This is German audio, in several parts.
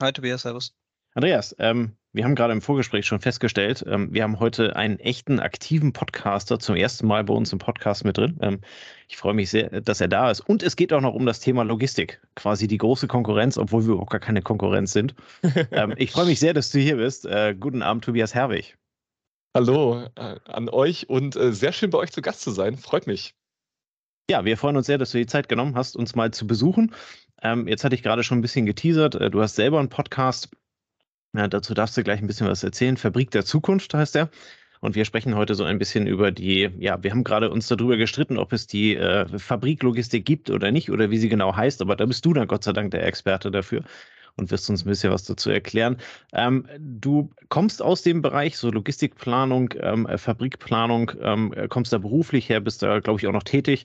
Hi Tobias, servus. Andreas, ähm, wir haben gerade im Vorgespräch schon festgestellt, ähm, wir haben heute einen echten aktiven Podcaster zum ersten Mal bei uns im Podcast mit drin. Ähm, ich freue mich sehr, dass er da ist. Und es geht auch noch um das Thema Logistik, quasi die große Konkurrenz, obwohl wir überhaupt gar keine Konkurrenz sind. Ähm, ich freue mich sehr, dass du hier bist. Äh, guten Abend, Tobias Herwig. Hallo äh, an euch und äh, sehr schön bei euch zu Gast zu sein. Freut mich. Ja, wir freuen uns sehr, dass du die Zeit genommen hast, uns mal zu besuchen. Ähm, jetzt hatte ich gerade schon ein bisschen geteasert. Äh, du hast selber einen Podcast. Ja, dazu darfst du gleich ein bisschen was erzählen. Fabrik der Zukunft heißt der. Und wir sprechen heute so ein bisschen über die, ja, wir haben gerade uns darüber gestritten, ob es die äh, Fabriklogistik gibt oder nicht oder wie sie genau heißt, aber da bist du dann Gott sei Dank der Experte dafür und wirst uns ein bisschen was dazu erklären. Ähm, du kommst aus dem Bereich, so Logistikplanung, ähm, Fabrikplanung, ähm, kommst da beruflich her, bist da, glaube ich, auch noch tätig.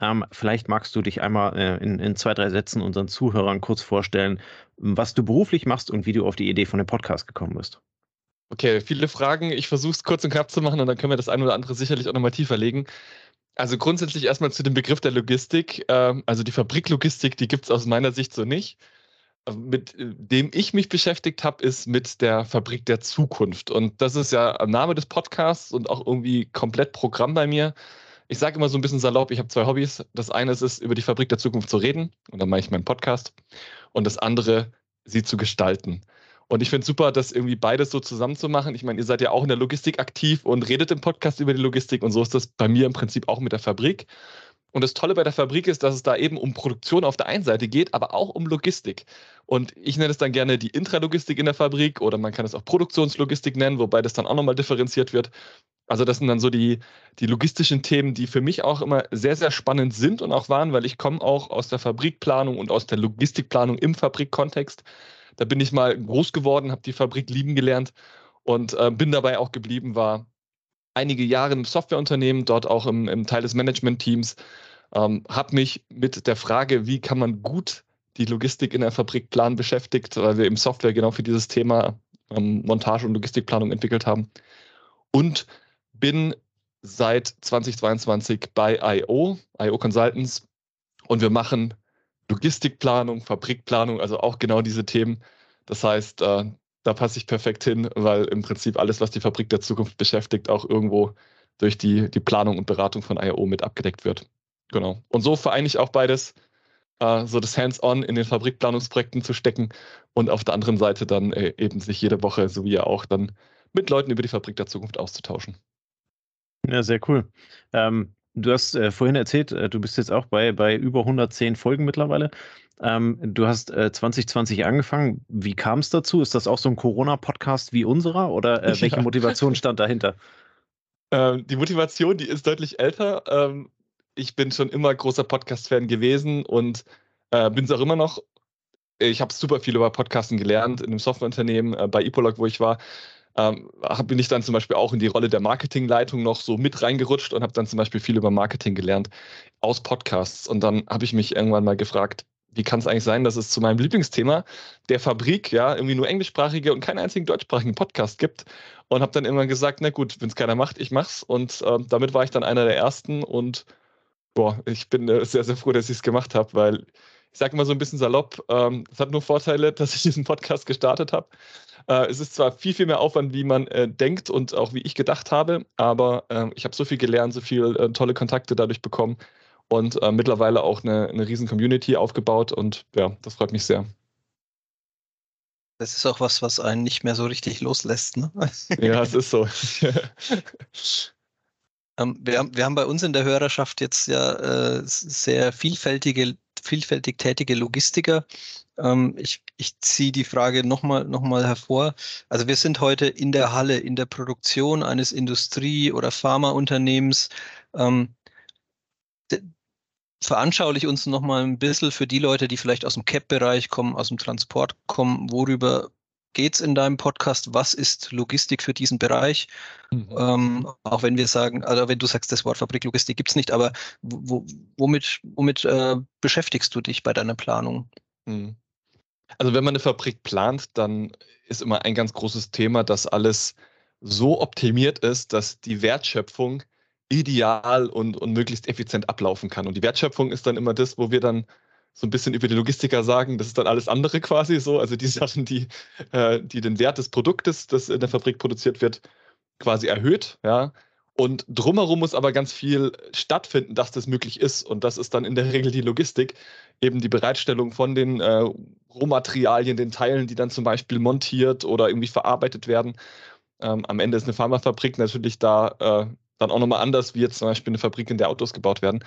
Ähm, vielleicht magst du dich einmal äh, in, in, zwei, drei Sätzen unseren Zuhörern kurz vorstellen, was du beruflich machst und wie du auf die Idee von dem Podcast gekommen bist. Okay, viele Fragen. Ich versuche es kurz und knapp zu machen und dann können wir das eine oder andere sicherlich auch nochmal tiefer legen. Also grundsätzlich erstmal zu dem Begriff der Logistik. Ähm, also die Fabriklogistik, die gibt es aus meiner Sicht so nicht. Mit dem ich mich beschäftigt habe, ist mit der Fabrik der Zukunft. Und das ist ja Name des Podcasts und auch irgendwie komplett Programm bei mir ich sage immer so ein bisschen salopp, ich habe zwei Hobbys. Das eine ist es, über die Fabrik der Zukunft zu reden, und dann mache ich meinen Podcast. Und das andere, sie zu gestalten. Und ich finde es super, das irgendwie beides so zusammen zu machen. Ich meine, ihr seid ja auch in der Logistik aktiv und redet im Podcast über die Logistik und so ist das bei mir im Prinzip auch mit der Fabrik. Und das Tolle bei der Fabrik ist, dass es da eben um Produktion auf der einen Seite geht, aber auch um Logistik. Und ich nenne es dann gerne die Intralogistik in der Fabrik oder man kann es auch Produktionslogistik nennen, wobei das dann auch nochmal differenziert wird. Also das sind dann so die, die logistischen Themen, die für mich auch immer sehr, sehr spannend sind und auch waren, weil ich komme auch aus der Fabrikplanung und aus der Logistikplanung im Fabrikkontext. Da bin ich mal groß geworden, habe die Fabrik lieben gelernt und äh, bin dabei auch geblieben, war einige Jahre im Softwareunternehmen, dort auch im, im Teil des Managementteams, ähm, habe mich mit der Frage, wie kann man gut die Logistik in der Fabrik planen, beschäftigt, weil wir im Software genau für dieses Thema ähm, Montage und Logistikplanung entwickelt haben. Und bin seit 2022 bei IO, IO Consultants, und wir machen Logistikplanung, Fabrikplanung, also auch genau diese Themen. Das heißt, äh, da passe ich perfekt hin, weil im Prinzip alles, was die Fabrik der Zukunft beschäftigt, auch irgendwo durch die, die Planung und Beratung von IO mit abgedeckt wird. Genau. Und so vereine ich auch beides, äh, so das Hands-on in den Fabrikplanungsprojekten zu stecken und auf der anderen Seite dann äh, eben sich jede Woche, so wie ihr auch, dann mit Leuten über die Fabrik der Zukunft auszutauschen. Ja, sehr cool. Ähm, du hast äh, vorhin erzählt, äh, du bist jetzt auch bei, bei über 110 Folgen mittlerweile. Ähm, du hast äh, 2020 angefangen. Wie kam es dazu? Ist das auch so ein Corona-Podcast wie unserer oder äh, welche ja. Motivation stand dahinter? Ähm, die Motivation, die ist deutlich älter. Ähm, ich bin schon immer großer Podcast-Fan gewesen und äh, bin es auch immer noch. Ich habe super viel über Podcasten gelernt in einem Softwareunternehmen äh, bei Epolog, wo ich war ähm, bin ich dann zum Beispiel auch in die Rolle der Marketingleitung noch so mit reingerutscht und habe dann zum Beispiel viel über Marketing gelernt aus Podcasts. Und dann habe ich mich irgendwann mal gefragt, wie kann es eigentlich sein, dass es zu meinem Lieblingsthema der Fabrik ja irgendwie nur englischsprachige und keinen einzigen deutschsprachigen Podcast gibt. Und habe dann irgendwann gesagt, na gut, wenn es keiner macht, ich mach's. Und äh, damit war ich dann einer der ersten. Und boah, ich bin äh, sehr sehr froh, dass ich es gemacht habe, weil ich sage immer so ein bisschen salopp, ähm, es hat nur Vorteile, dass ich diesen Podcast gestartet habe. Äh, es ist zwar viel, viel mehr Aufwand, wie man äh, denkt und auch wie ich gedacht habe, aber äh, ich habe so viel gelernt, so viele äh, tolle Kontakte dadurch bekommen und äh, mittlerweile auch eine, eine riesen Community aufgebaut und ja, das freut mich sehr. Das ist auch was, was einen nicht mehr so richtig loslässt. Ne? Ja, es ist so. ähm, wir, haben, wir haben bei uns in der Hörerschaft jetzt ja äh, sehr vielfältige, vielfältig tätige Logistiker. Ähm, ich ich ziehe die Frage nochmal noch mal hervor. Also wir sind heute in der Halle, in der Produktion eines Industrie- oder Pharmaunternehmens. Ähm, veranschaulich uns noch mal ein bisschen für die Leute, die vielleicht aus dem CAP-Bereich kommen, aus dem Transport kommen, worüber geht es in deinem Podcast? Was ist Logistik für diesen Bereich? Mhm. Ähm, auch wenn wir sagen, also wenn du sagst, das Wort Fabriklogistik gibt es nicht, aber wo, womit, womit äh, beschäftigst du dich bei deiner Planung? Mhm. Also wenn man eine Fabrik plant, dann ist immer ein ganz großes Thema, dass alles so optimiert ist, dass die Wertschöpfung ideal und, und möglichst effizient ablaufen kann. Und die Wertschöpfung ist dann immer das, wo wir dann so ein bisschen über die Logistiker sagen, das ist dann alles andere quasi so, also die Sachen, die, äh, die den Wert des Produktes, das in der Fabrik produziert wird, quasi erhöht, ja. Und drumherum muss aber ganz viel stattfinden, dass das möglich ist. Und das ist dann in der Regel die Logistik, eben die Bereitstellung von den äh, Rohmaterialien, den Teilen, die dann zum Beispiel montiert oder irgendwie verarbeitet werden. Ähm, am Ende ist eine Pharmafabrik natürlich da äh, dann auch nochmal anders, wie jetzt zum Beispiel eine Fabrik, in der Autos gebaut werden.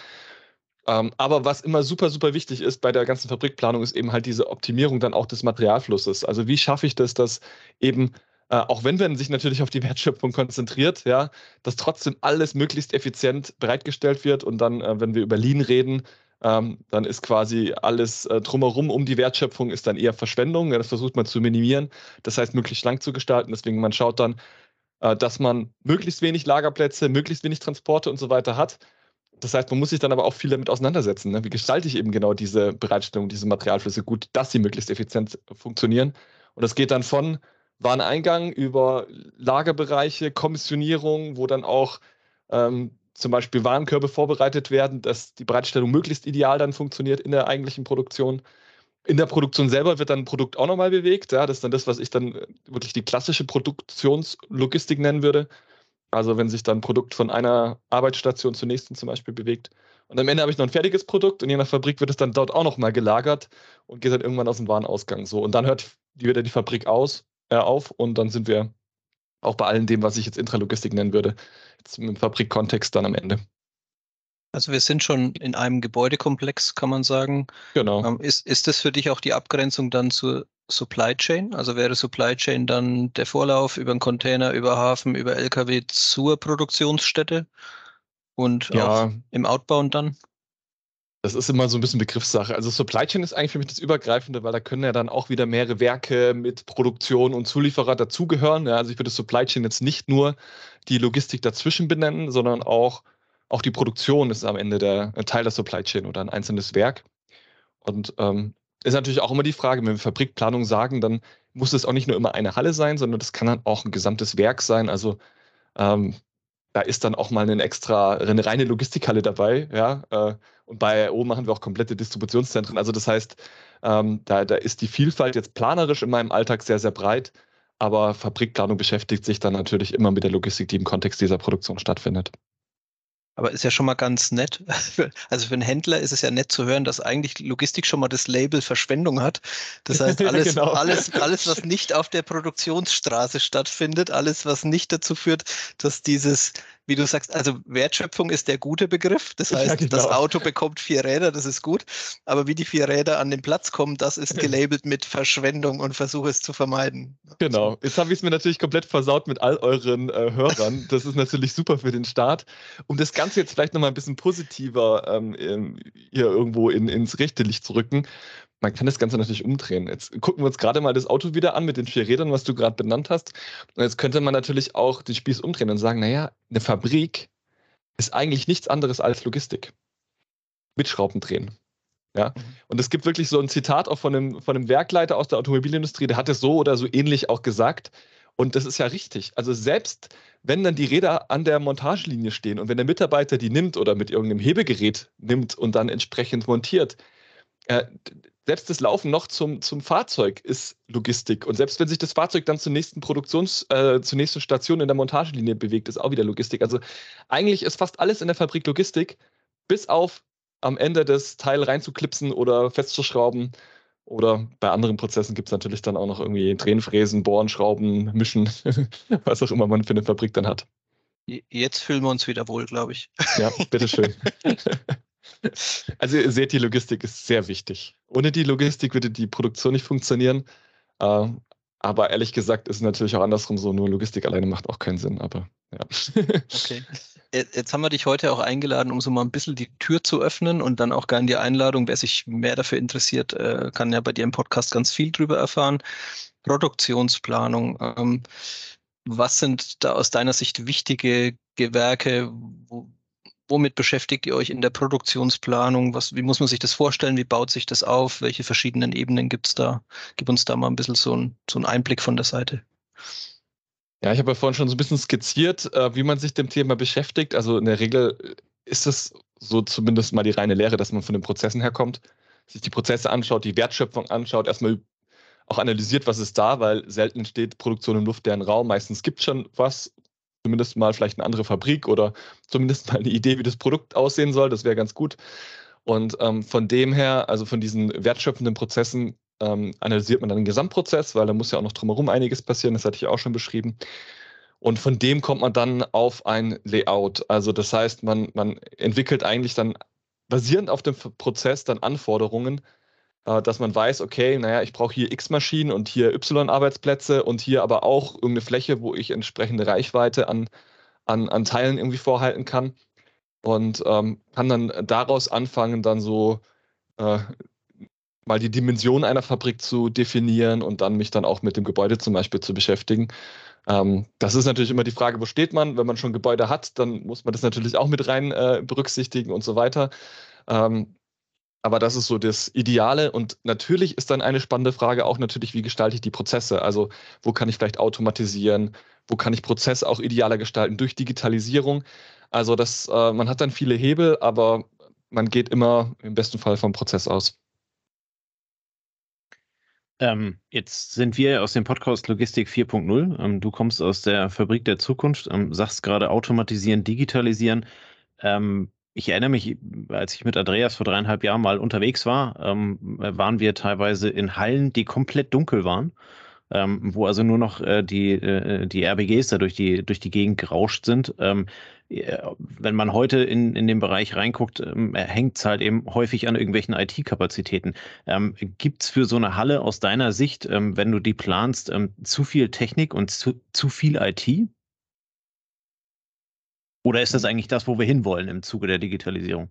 Ähm, aber was immer super, super wichtig ist bei der ganzen Fabrikplanung, ist eben halt diese Optimierung dann auch des Materialflusses. Also wie schaffe ich das, dass eben, äh, auch wenn man sich natürlich auf die Wertschöpfung konzentriert, ja, dass trotzdem alles möglichst effizient bereitgestellt wird und dann, äh, wenn wir über Lean reden, ähm, dann ist quasi alles äh, drumherum um die Wertschöpfung ist dann eher Verschwendung. Ja, das versucht man zu minimieren. Das heißt, möglichst schlank zu gestalten. Deswegen man schaut dann, dass man möglichst wenig Lagerplätze, möglichst wenig Transporte und so weiter hat. Das heißt, man muss sich dann aber auch viel damit auseinandersetzen. Ne? Wie gestalte ich eben genau diese Bereitstellung, diese Materialflüsse gut, dass sie möglichst effizient funktionieren? Und das geht dann von Wareneingang über Lagerbereiche, Kommissionierung, wo dann auch ähm, zum Beispiel Warenkörbe vorbereitet werden, dass die Bereitstellung möglichst ideal dann funktioniert in der eigentlichen Produktion in der Produktion selber wird dann ein Produkt auch nochmal bewegt. Ja, das ist dann das, was ich dann äh, wirklich die klassische Produktionslogistik nennen würde. Also wenn sich dann ein Produkt von einer Arbeitsstation zur nächsten zum Beispiel bewegt. Und am Ende habe ich noch ein fertiges Produkt und je nach Fabrik wird es dann dort auch nochmal gelagert und geht dann irgendwann aus dem Warenausgang. So. Und dann hört wieder die Fabrik aus, äh, auf und dann sind wir auch bei allem dem, was ich jetzt Intralogistik nennen würde, jetzt im Fabrikkontext dann am Ende. Also wir sind schon in einem Gebäudekomplex, kann man sagen. Genau. Ähm, ist, ist das für dich auch die Abgrenzung dann zur Supply Chain? Also wäre Supply Chain dann der Vorlauf über einen Container, über Hafen, über LKW zur Produktionsstätte und ja. auch im Outbound dann? Das ist immer so ein bisschen Begriffssache. Also Supply Chain ist eigentlich für mich das Übergreifende, weil da können ja dann auch wieder mehrere Werke mit Produktion und Zulieferer dazugehören. Ja, also ich würde Supply Chain jetzt nicht nur die Logistik dazwischen benennen, sondern auch auch die Produktion ist am Ende der Teil der Supply Chain oder ein einzelnes Werk. Und ähm, ist natürlich auch immer die Frage, wenn wir Fabrikplanung sagen, dann muss es auch nicht nur immer eine Halle sein, sondern das kann dann auch ein gesamtes Werk sein. Also ähm, da ist dann auch mal eine extra, eine reine Logistikhalle dabei, ja. Äh, und bei AO machen wir auch komplette Distributionszentren. Also das heißt, ähm, da, da ist die Vielfalt jetzt planerisch in meinem Alltag sehr, sehr breit. Aber Fabrikplanung beschäftigt sich dann natürlich immer mit der Logistik, die im Kontext dieser Produktion stattfindet. Aber ist ja schon mal ganz nett. Also für einen Händler ist es ja nett zu hören, dass eigentlich Logistik schon mal das Label Verschwendung hat. Das heißt, alles, genau. alles, alles, was nicht auf der Produktionsstraße stattfindet, alles, was nicht dazu führt, dass dieses wie du sagst, also Wertschöpfung ist der gute Begriff. Das heißt, ja, genau. das Auto bekommt vier Räder, das ist gut. Aber wie die vier Räder an den Platz kommen, das ist gelabelt mit Verschwendung und versuche es zu vermeiden. Genau. Jetzt habe ich es mir natürlich komplett versaut mit all euren äh, Hörern. Das ist natürlich super für den Start. Um das Ganze jetzt vielleicht nochmal ein bisschen positiver ähm, hier irgendwo in, ins rechte Licht zu rücken, man kann das Ganze natürlich umdrehen. Jetzt gucken wir uns gerade mal das Auto wieder an mit den vier Rädern, was du gerade benannt hast. Und jetzt könnte man natürlich auch den Spieß umdrehen und sagen, naja, eine Fabrik ist eigentlich nichts anderes als Logistik. Mit Schrauben drehen. Ja? Mhm. Und es gibt wirklich so ein Zitat auch von einem, von einem Werkleiter aus der Automobilindustrie, der hat es so oder so ähnlich auch gesagt. Und das ist ja richtig. Also selbst wenn dann die Räder an der Montagelinie stehen und wenn der Mitarbeiter die nimmt oder mit irgendeinem Hebegerät nimmt und dann entsprechend montiert, äh, selbst das Laufen noch zum, zum Fahrzeug ist Logistik. Und selbst wenn sich das Fahrzeug dann zur nächsten Produktions-, äh, zur nächsten Station in der Montagelinie bewegt, ist auch wieder Logistik. Also eigentlich ist fast alles in der Fabrik Logistik, bis auf am Ende das Teil reinzuklipsen oder festzuschrauben Oder bei anderen Prozessen gibt es natürlich dann auch noch irgendwie Drehenfräsen, Bohren, Schrauben, Mischen, was auch immer man für eine Fabrik dann hat. Jetzt fühlen wir uns wieder wohl, glaube ich. Ja, bitteschön. also ihr seht, die Logistik ist sehr wichtig. Ohne die Logistik würde die Produktion nicht funktionieren. Äh, aber ehrlich gesagt ist es natürlich auch andersrum so, nur Logistik alleine macht auch keinen Sinn, aber ja. Okay. Jetzt haben wir dich heute auch eingeladen, um so mal ein bisschen die Tür zu öffnen und dann auch gerne die Einladung, wer sich mehr dafür interessiert, äh, kann ja bei dir im Podcast ganz viel drüber erfahren. Produktionsplanung. Ähm, was sind da aus deiner Sicht wichtige Gewerke? Womit beschäftigt ihr euch in der Produktionsplanung? Was, wie muss man sich das vorstellen? Wie baut sich das auf? Welche verschiedenen Ebenen gibt es da? Gib uns da mal ein bisschen so, ein, so einen Einblick von der Seite. Ja, ich habe ja vorhin schon so ein bisschen skizziert, äh, wie man sich dem Thema beschäftigt. Also in der Regel ist es so zumindest mal die reine Lehre, dass man von den Prozessen herkommt, sich die Prozesse anschaut, die Wertschöpfung anschaut, erstmal auch analysiert, was ist da, weil selten entsteht Produktion im luftleeren Raum. Meistens gibt es schon was, zumindest mal vielleicht eine andere Fabrik oder zumindest mal eine Idee, wie das Produkt aussehen soll. Das wäre ganz gut. Und ähm, von dem her, also von diesen wertschöpfenden Prozessen, ähm, analysiert man dann den Gesamtprozess, weil da muss ja auch noch drumherum einiges passieren, das hatte ich auch schon beschrieben. Und von dem kommt man dann auf ein Layout. Also das heißt, man, man entwickelt eigentlich dann basierend auf dem Prozess dann Anforderungen, dass man weiß, okay, naja, ich brauche hier X Maschinen und hier Y Arbeitsplätze und hier aber auch irgendeine Fläche, wo ich entsprechende Reichweite an, an, an Teilen irgendwie vorhalten kann. Und ähm, kann dann daraus anfangen, dann so äh, mal die Dimension einer Fabrik zu definieren und dann mich dann auch mit dem Gebäude zum Beispiel zu beschäftigen. Ähm, das ist natürlich immer die Frage, wo steht man? Wenn man schon Gebäude hat, dann muss man das natürlich auch mit rein äh, berücksichtigen und so weiter. Ähm, aber das ist so das Ideale. Und natürlich ist dann eine spannende Frage auch natürlich, wie gestalte ich die Prozesse? Also wo kann ich vielleicht automatisieren? Wo kann ich Prozesse auch idealer gestalten durch Digitalisierung? Also das, äh, man hat dann viele Hebel, aber man geht immer im besten Fall vom Prozess aus. Ähm, jetzt sind wir aus dem Podcast Logistik 4.0. Ähm, du kommst aus der Fabrik der Zukunft, ähm, sagst gerade automatisieren, digitalisieren. Ähm, ich erinnere mich, als ich mit Andreas vor dreieinhalb Jahren mal unterwegs war, ähm, waren wir teilweise in Hallen, die komplett dunkel waren, ähm, wo also nur noch äh, die, äh, die RBGs da durch die, durch die Gegend gerauscht sind. Ähm, äh, wenn man heute in, in den Bereich reinguckt, ähm, hängt es halt eben häufig an irgendwelchen IT-Kapazitäten. Ähm, Gibt es für so eine Halle aus deiner Sicht, ähm, wenn du die planst, ähm, zu viel Technik und zu, zu viel IT? Oder ist das eigentlich das, wo wir hinwollen im Zuge der Digitalisierung?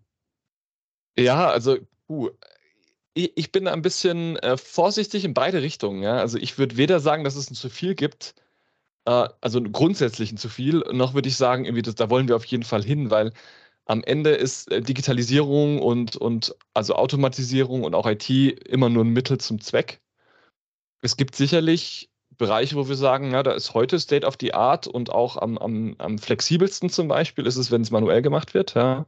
Ja, also uh, ich, bin ein bisschen äh, vorsichtig in beide Richtungen. Ja? Also ich würde weder sagen, dass es ein zu viel gibt, äh, also grundsätzlich ein zu viel, noch würde ich sagen, irgendwie das, da wollen wir auf jeden Fall hin, weil am Ende ist äh, Digitalisierung und, und also Automatisierung und auch IT immer nur ein Mittel zum Zweck. Es gibt sicherlich Bereiche, wo wir sagen, ja, da ist heute State of the Art und auch am, am, am flexibelsten zum Beispiel ist es, wenn es manuell gemacht wird. Ja.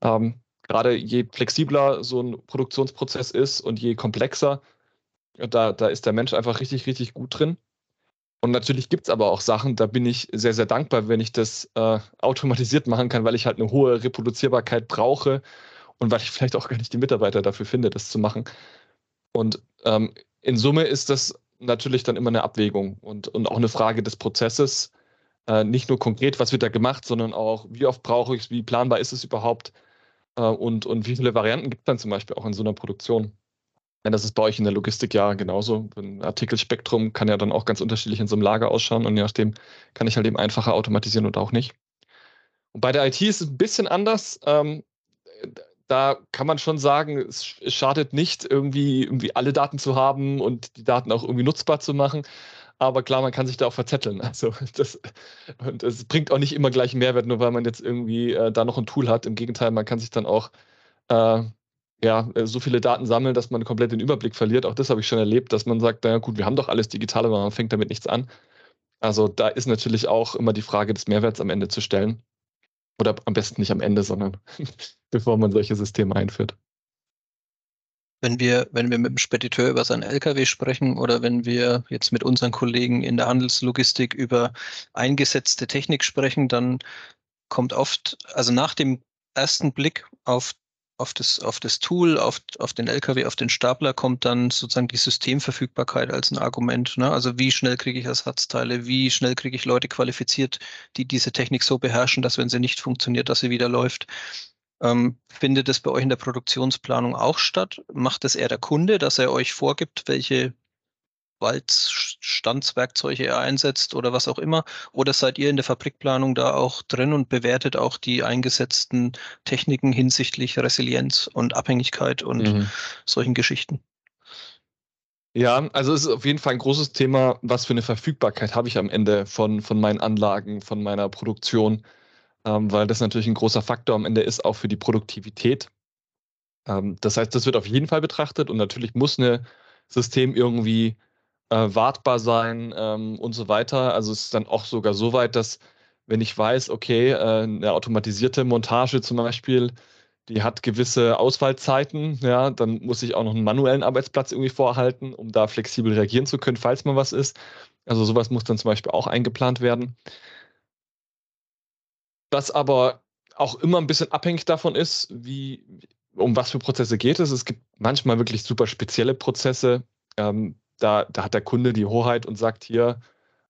Ähm, gerade je flexibler so ein Produktionsprozess ist und je komplexer, da, da ist der Mensch einfach richtig, richtig gut drin. Und natürlich gibt es aber auch Sachen, da bin ich sehr, sehr dankbar, wenn ich das äh, automatisiert machen kann, weil ich halt eine hohe Reproduzierbarkeit brauche und weil ich vielleicht auch gar nicht die Mitarbeiter dafür finde, das zu machen. Und ähm, in Summe ist das natürlich dann immer eine Abwägung und, und auch eine Frage des Prozesses. Äh, nicht nur konkret, was wird da gemacht, sondern auch, wie oft brauche ich es, wie planbar ist es überhaupt äh, und, und wie viele Varianten gibt es dann zum Beispiel auch in so einer Produktion. Ja, das ist bei euch in der Logistik ja genauso. Ein Artikelspektrum kann ja dann auch ganz unterschiedlich in so einem Lager ausschauen und je nachdem kann ich halt eben einfacher automatisieren oder auch nicht. Und bei der IT ist es ein bisschen anders. Ähm, da kann man schon sagen, es schadet nicht, irgendwie, irgendwie alle Daten zu haben und die Daten auch irgendwie nutzbar zu machen. Aber klar, man kann sich da auch verzetteln. Also das, und es bringt auch nicht immer gleich Mehrwert, nur weil man jetzt irgendwie äh, da noch ein Tool hat. Im Gegenteil, man kann sich dann auch äh, ja, so viele Daten sammeln, dass man komplett den Überblick verliert. Auch das habe ich schon erlebt, dass man sagt, naja gut, wir haben doch alles digital, aber man fängt damit nichts an. Also da ist natürlich auch immer die Frage des Mehrwerts am Ende zu stellen. Oder am besten nicht am Ende, sondern bevor man solche Systeme einführt. Wenn wir, wenn wir mit dem Spediteur über seinen LKW sprechen oder wenn wir jetzt mit unseren Kollegen in der Handelslogistik über eingesetzte Technik sprechen, dann kommt oft, also nach dem ersten Blick auf, auf das, auf das Tool, auf, auf den LKW, auf den Stapler kommt dann sozusagen die Systemverfügbarkeit als ein Argument. Ne? Also wie schnell kriege ich Ersatzteile, wie schnell kriege ich Leute qualifiziert, die diese Technik so beherrschen, dass wenn sie nicht funktioniert, dass sie wieder läuft. Ähm, findet das bei euch in der Produktionsplanung auch statt? Macht es eher der Kunde, dass er euch vorgibt, welche Waldstandswerkzeuge er einsetzt oder was auch immer? Oder seid ihr in der Fabrikplanung da auch drin und bewertet auch die eingesetzten Techniken hinsichtlich Resilienz und Abhängigkeit und mhm. solchen Geschichten? Ja, also es ist auf jeden Fall ein großes Thema, was für eine Verfügbarkeit habe ich am Ende von, von meinen Anlagen, von meiner Produktion, ähm, weil das natürlich ein großer Faktor am Ende ist, auch für die Produktivität. Ähm, das heißt, das wird auf jeden Fall betrachtet und natürlich muss ein System irgendwie äh, wartbar sein ähm, und so weiter. Also es ist dann auch sogar so weit, dass wenn ich weiß, okay, äh, eine automatisierte Montage zum Beispiel, die hat gewisse Ausfallzeiten, ja, dann muss ich auch noch einen manuellen Arbeitsplatz irgendwie vorhalten, um da flexibel reagieren zu können, falls mal was ist. Also sowas muss dann zum Beispiel auch eingeplant werden. Was aber auch immer ein bisschen abhängig davon ist, wie, um was für Prozesse geht es. Es gibt manchmal wirklich super spezielle Prozesse, ähm, da, da hat der Kunde die Hoheit und sagt hier,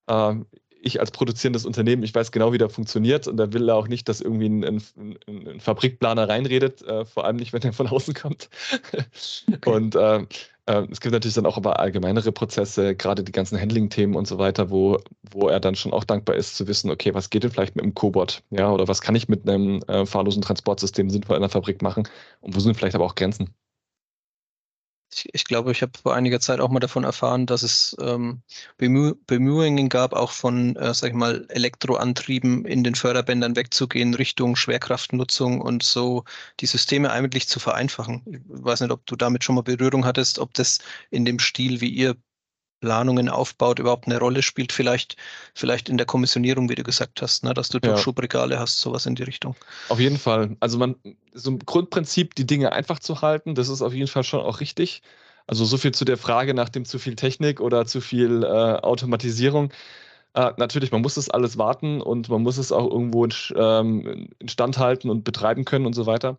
äh, ich als produzierendes Unternehmen, ich weiß genau, wie der funktioniert und da will er auch nicht, dass irgendwie ein, ein, ein Fabrikplaner reinredet, äh, vor allem nicht, wenn er von außen kommt. Okay. Und äh, äh, es gibt natürlich dann auch aber allgemeinere Prozesse, gerade die ganzen Handling-Themen und so weiter, wo, wo er dann schon auch dankbar ist zu wissen, okay, was geht denn vielleicht mit einem Cobot, ja, oder was kann ich mit einem äh, fahrlosen Transportsystem sinnvoll in der Fabrik machen und wo sind vielleicht aber auch Grenzen. Ich, ich, glaube, ich habe vor einiger Zeit auch mal davon erfahren, dass es ähm, Bemüh Bemühungen gab, auch von, äh, sag ich mal, Elektroantrieben in den Förderbändern wegzugehen, Richtung Schwerkraftnutzung und so die Systeme eigentlich zu vereinfachen. Ich weiß nicht, ob du damit schon mal Berührung hattest, ob das in dem Stil, wie ihr Planungen aufbaut, überhaupt eine Rolle spielt. Vielleicht, vielleicht in der Kommissionierung, wie du gesagt hast, ne, dass du ja. Schubregale hast, sowas in die Richtung. Auf jeden Fall. Also man, so ein Grundprinzip, die Dinge einfach zu halten, das ist auf jeden Fall schon auch richtig. Also so viel zu der Frage nach dem zu viel Technik oder zu viel äh, Automatisierung. Äh, natürlich, man muss das alles warten und man muss es auch irgendwo in, ähm, instand halten und betreiben können und so weiter.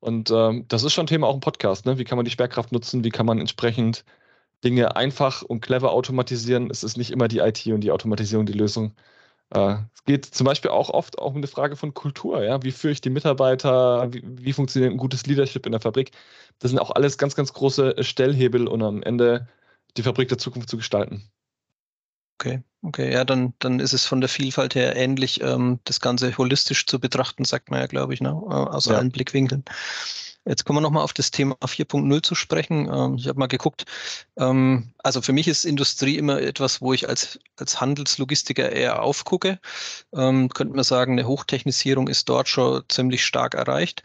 Und ähm, das ist schon ein Thema auch im Podcast. Ne? Wie kann man die Sperrkraft nutzen? Wie kann man entsprechend Dinge einfach und clever automatisieren. Es ist nicht immer die IT und die Automatisierung die Lösung. Äh, es geht zum Beispiel auch oft auch um eine Frage von Kultur. Ja? Wie führe ich die Mitarbeiter? Wie, wie funktioniert ein gutes Leadership in der Fabrik? Das sind auch alles ganz, ganz große Stellhebel, um am Ende die Fabrik der Zukunft zu gestalten. Okay, okay, ja, dann, dann ist es von der Vielfalt her ähnlich, ähm, das Ganze holistisch zu betrachten, sagt man ja, glaube ich, ne? Äh, aus ja. allen Blickwinkeln. Jetzt kommen wir nochmal auf das Thema 4.0 zu sprechen. Ähm, ich habe mal geguckt. Ähm, also für mich ist Industrie immer etwas, wo ich als, als Handelslogistiker eher aufgucke. Ähm, könnte man sagen, eine Hochtechnisierung ist dort schon ziemlich stark erreicht.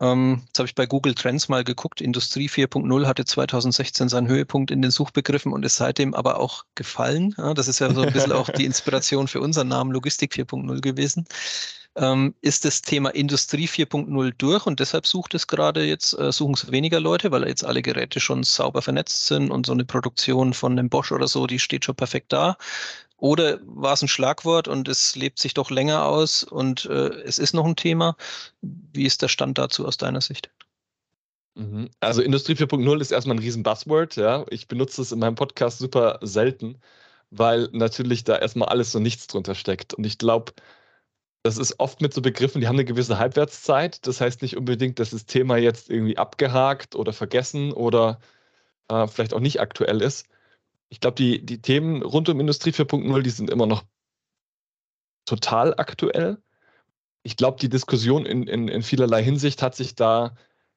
jetzt habe ich bei Google Trends mal geguckt. Industrie 4.0 hatte 2016 seinen Höhepunkt in den Suchbegriffen und ist seitdem aber auch gefallen. das ist ja so ein bisschen auch die Inspiration für unseren Namen Logistik 4.0 gewesen ähm, ist das Thema Industrie 4.0 durch und deshalb sucht es gerade jetzt, äh, suchen es weniger Leute, weil jetzt alle Geräte schon sauber vernetzt sind und so eine Produktion von einem Bosch oder so, die steht schon perfekt da. Oder war es ein Schlagwort und es lebt sich doch länger aus und äh, es ist noch ein Thema? Wie ist der Stand dazu aus deiner Sicht? Mhm. Also Industrie 4.0 ist erstmal ein riesen Buzzword, ja. Ich benutze es in meinem Podcast super selten, weil natürlich da erstmal alles so nichts drunter steckt. Und ich glaube, das ist oft mit so Begriffen, die haben eine gewisse Halbwertszeit. Das heißt nicht unbedingt, dass das Thema jetzt irgendwie abgehakt oder vergessen oder äh, vielleicht auch nicht aktuell ist. Ich glaube, die, die Themen rund um Industrie 4.0, die sind immer noch total aktuell. Ich glaube, die Diskussion in, in, in vielerlei Hinsicht hat sich da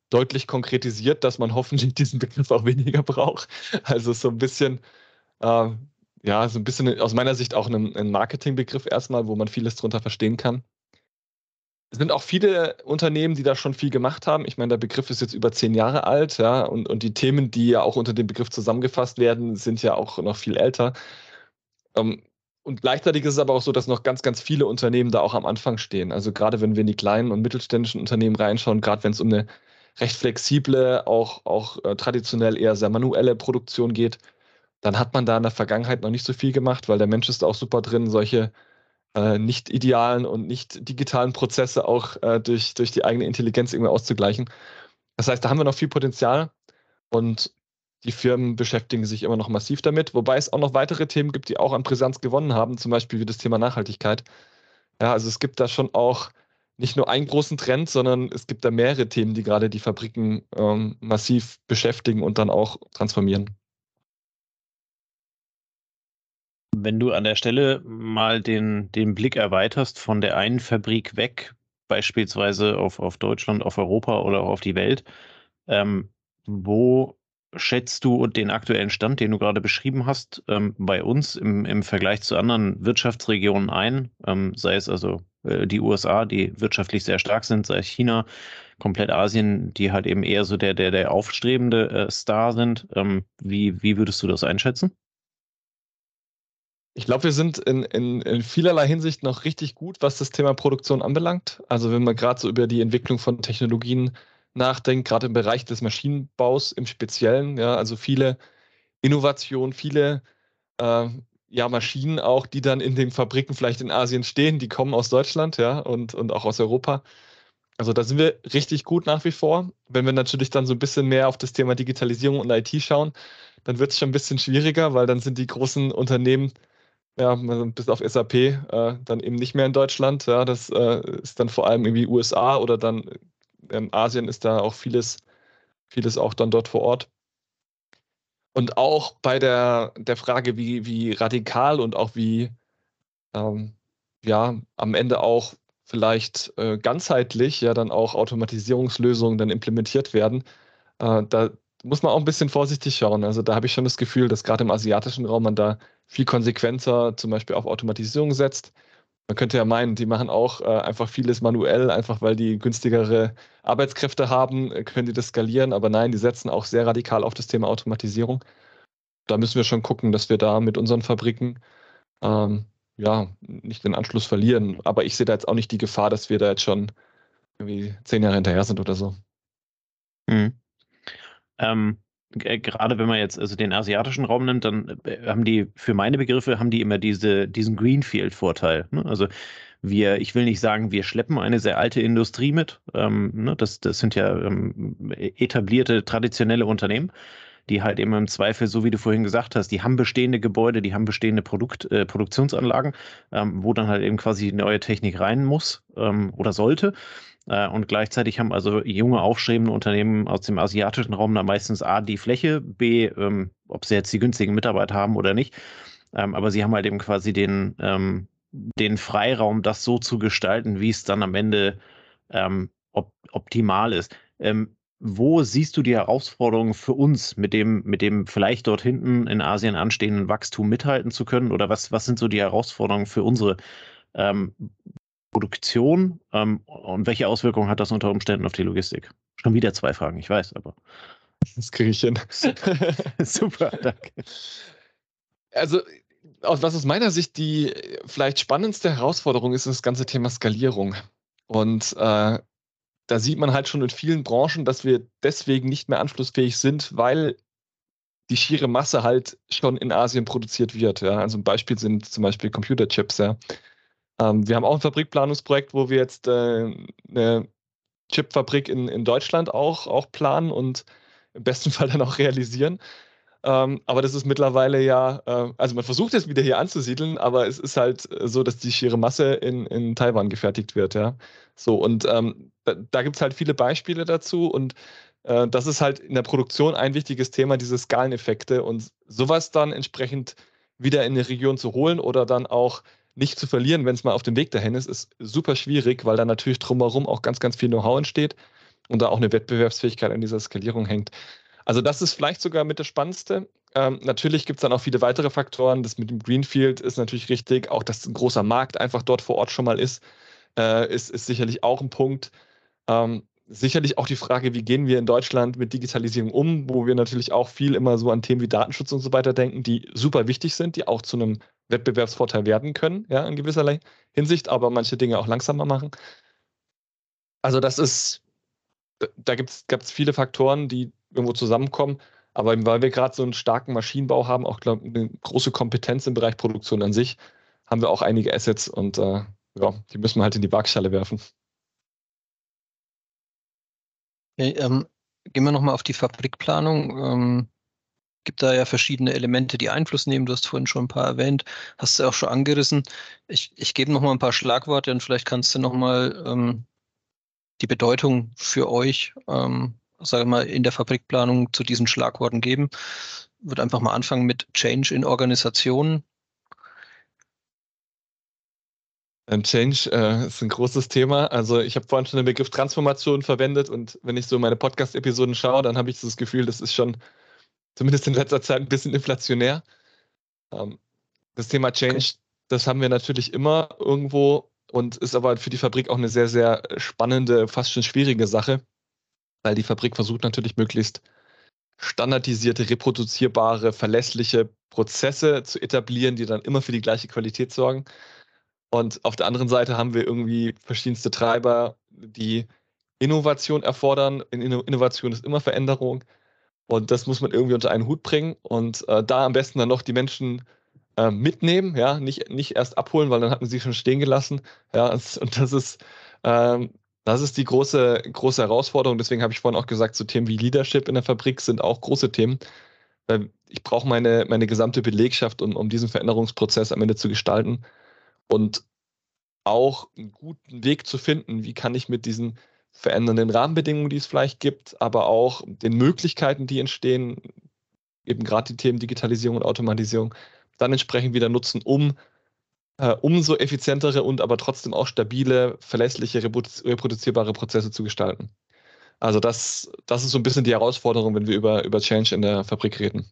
deutlich konkretisiert, dass man hoffentlich diesen Begriff auch weniger braucht. Also so ein bisschen, äh, ja, so ein bisschen aus meiner Sicht auch ein, ein Marketingbegriff erstmal, wo man vieles drunter verstehen kann. Es sind auch viele Unternehmen, die da schon viel gemacht haben. Ich meine, der Begriff ist jetzt über zehn Jahre alt, ja, und, und die Themen, die ja auch unter dem Begriff zusammengefasst werden, sind ja auch noch viel älter. Ähm, und gleichzeitig ist es aber auch so, dass noch ganz, ganz viele Unternehmen da auch am Anfang stehen. Also gerade wenn wir in die kleinen und mittelständischen Unternehmen reinschauen, gerade wenn es um eine recht flexible, auch, auch äh, traditionell eher sehr manuelle Produktion geht, dann hat man da in der Vergangenheit noch nicht so viel gemacht, weil der Mensch ist auch super drin, solche äh, nicht idealen und nicht digitalen Prozesse auch äh, durch, durch die eigene Intelligenz irgendwie auszugleichen. Das heißt, da haben wir noch viel Potenzial und die Firmen beschäftigen sich immer noch massiv damit, wobei es auch noch weitere Themen gibt, die auch an Brisanz gewonnen haben, zum Beispiel wie das Thema Nachhaltigkeit. Ja, also es gibt da schon auch nicht nur einen großen Trend, sondern es gibt da mehrere Themen, die gerade die Fabriken ähm, massiv beschäftigen und dann auch transformieren. Wenn du an der Stelle mal den, den Blick erweiterst von der einen Fabrik weg, beispielsweise auf, auf Deutschland, auf Europa oder auch auf die Welt, ähm, wo schätzt du den aktuellen Stand, den du gerade beschrieben hast, ähm, bei uns im, im Vergleich zu anderen Wirtschaftsregionen ein? Ähm, sei es also äh, die USA, die wirtschaftlich sehr stark sind, sei es China, komplett Asien, die halt eben eher so der, der, der aufstrebende äh, Star sind. Ähm, wie, wie würdest du das einschätzen? Ich glaube, wir sind in, in, in, vielerlei Hinsicht noch richtig gut, was das Thema Produktion anbelangt. Also wenn man gerade so über die Entwicklung von Technologien nachdenkt, gerade im Bereich des Maschinenbaus im Speziellen, ja, also viele Innovationen, viele äh, ja, Maschinen auch, die dann in den Fabriken vielleicht in Asien stehen, die kommen aus Deutschland, ja, und, und auch aus Europa. Also da sind wir richtig gut nach wie vor. Wenn wir natürlich dann so ein bisschen mehr auf das Thema Digitalisierung und IT schauen, dann wird es schon ein bisschen schwieriger, weil dann sind die großen Unternehmen, ja, bis auf SAP, äh, dann eben nicht mehr in Deutschland. Ja, das äh, ist dann vor allem irgendwie USA oder dann ähm, Asien ist da auch vieles, vieles auch dann dort vor Ort. Und auch bei der, der Frage, wie, wie radikal und auch wie ähm, ja, am Ende auch vielleicht äh, ganzheitlich ja dann auch Automatisierungslösungen dann implementiert werden, äh, da muss man auch ein bisschen vorsichtig schauen. Also da habe ich schon das Gefühl, dass gerade im asiatischen Raum man da viel konsequenter zum Beispiel auf Automatisierung setzt. Man könnte ja meinen, die machen auch äh, einfach vieles manuell, einfach weil die günstigere Arbeitskräfte haben, äh, können die das skalieren. Aber nein, die setzen auch sehr radikal auf das Thema Automatisierung. Da müssen wir schon gucken, dass wir da mit unseren Fabriken ähm, ja nicht den Anschluss verlieren. Aber ich sehe da jetzt auch nicht die Gefahr, dass wir da jetzt schon irgendwie zehn Jahre hinterher sind oder so. Mhm. Ähm, äh, gerade wenn man jetzt also den asiatischen Raum nimmt, dann äh, haben die, für meine Begriffe, haben die immer diese, diesen Greenfield-Vorteil. Ne? Also wir, ich will nicht sagen, wir schleppen eine sehr alte Industrie mit. Ähm, ne? das, das sind ja ähm, etablierte, traditionelle Unternehmen, die halt eben im Zweifel, so wie du vorhin gesagt hast, die haben bestehende Gebäude, die haben bestehende Produkt, äh, Produktionsanlagen, ähm, wo dann halt eben quasi neue Technik rein muss ähm, oder sollte. Äh, und gleichzeitig haben also junge, aufstrebende Unternehmen aus dem asiatischen Raum da meistens A, die Fläche, B, ähm, ob sie jetzt die günstigen Mitarbeiter haben oder nicht. Ähm, aber sie haben halt eben quasi den, ähm, den Freiraum, das so zu gestalten, wie es dann am Ende ähm, op optimal ist. Ähm, wo siehst du die Herausforderungen für uns, mit dem, mit dem vielleicht dort hinten in Asien anstehenden Wachstum mithalten zu können? Oder was, was sind so die Herausforderungen für unsere ähm, Produktion ähm, und welche Auswirkungen hat das unter Umständen auf die Logistik? Schon wieder zwei Fragen, ich weiß, aber. Das kriege ich hin. Super, danke. Also, was aus meiner Sicht die vielleicht spannendste Herausforderung ist, ist das ganze Thema Skalierung. Und äh, da sieht man halt schon in vielen Branchen, dass wir deswegen nicht mehr anschlussfähig sind, weil die schiere Masse halt schon in Asien produziert wird. Ja? Also ein Beispiel sind zum Beispiel Computerchips. Ja? Ähm, wir haben auch ein Fabrikplanungsprojekt, wo wir jetzt äh, eine Chipfabrik in, in Deutschland auch, auch planen und im besten Fall dann auch realisieren. Ähm, aber das ist mittlerweile ja, äh, also man versucht es wieder hier anzusiedeln, aber es ist halt so, dass die schiere Masse in, in Taiwan gefertigt wird, ja. So, und ähm, da, da gibt es halt viele Beispiele dazu und äh, das ist halt in der Produktion ein wichtiges Thema, diese Skaleneffekte und sowas dann entsprechend wieder in die Region zu holen oder dann auch nicht zu verlieren, wenn es mal auf dem Weg dahin ist, ist super schwierig, weil da natürlich drumherum auch ganz, ganz viel Know-how entsteht und da auch eine Wettbewerbsfähigkeit an dieser Skalierung hängt. Also das ist vielleicht sogar mit das Spannendste. Ähm, natürlich gibt es dann auch viele weitere Faktoren. Das mit dem Greenfield ist natürlich richtig. Auch, dass ein großer Markt einfach dort vor Ort schon mal ist, äh, ist, ist sicherlich auch ein Punkt. Ähm, sicherlich auch die Frage, wie gehen wir in Deutschland mit Digitalisierung um, wo wir natürlich auch viel immer so an Themen wie Datenschutz und so weiter denken, die super wichtig sind, die auch zu einem Wettbewerbsvorteil werden können, ja, in gewisser Hinsicht, aber manche Dinge auch langsamer machen. Also das ist, da gibt es viele Faktoren, die irgendwo zusammenkommen, aber weil wir gerade so einen starken Maschinenbau haben, auch glaub, eine große Kompetenz im Bereich Produktion an sich, haben wir auch einige Assets und äh, ja, die müssen wir halt in die Waagschale werfen. Okay, ähm, gehen wir nochmal auf die Fabrikplanung. Ähm, gibt da ja verschiedene Elemente, die Einfluss nehmen. Du hast vorhin schon ein paar erwähnt, hast du auch schon angerissen. Ich, ich gebe nochmal ein paar Schlagworte und vielleicht kannst du nochmal ähm, die Bedeutung für euch, ähm, sage mal, in der Fabrikplanung zu diesen Schlagworten geben. Ich würde einfach mal anfangen mit Change in Organisationen. Change äh, ist ein großes Thema. Also ich habe vorhin schon den Begriff Transformation verwendet und wenn ich so meine Podcast-Episoden schaue, dann habe ich das Gefühl, das ist schon zumindest in letzter Zeit ein bisschen inflationär. Ähm, das Thema Change, okay. das haben wir natürlich immer irgendwo und ist aber für die Fabrik auch eine sehr, sehr spannende, fast schon schwierige Sache, weil die Fabrik versucht natürlich möglichst standardisierte, reproduzierbare, verlässliche Prozesse zu etablieren, die dann immer für die gleiche Qualität sorgen. Und auf der anderen Seite haben wir irgendwie verschiedenste Treiber, die Innovation erfordern. In Innovation ist immer Veränderung. Und das muss man irgendwie unter einen Hut bringen und äh, da am besten dann noch die Menschen äh, mitnehmen, ja, nicht, nicht erst abholen, weil dann hat man sie schon stehen gelassen. Ja, und das ist, ähm, das ist die große, große Herausforderung. Deswegen habe ich vorhin auch gesagt, so Themen wie Leadership in der Fabrik sind auch große Themen. Weil ich brauche meine, meine gesamte Belegschaft, um, um diesen Veränderungsprozess am Ende zu gestalten. Und auch einen guten Weg zu finden, wie kann ich mit diesen verändernden Rahmenbedingungen, die es vielleicht gibt, aber auch den Möglichkeiten, die entstehen, eben gerade die Themen Digitalisierung und Automatisierung, dann entsprechend wieder nutzen, um äh, umso effizientere und aber trotzdem auch stabile, verlässliche, reproduzierbare Prozesse zu gestalten. Also das, das ist so ein bisschen die Herausforderung, wenn wir über, über Change in der Fabrik reden.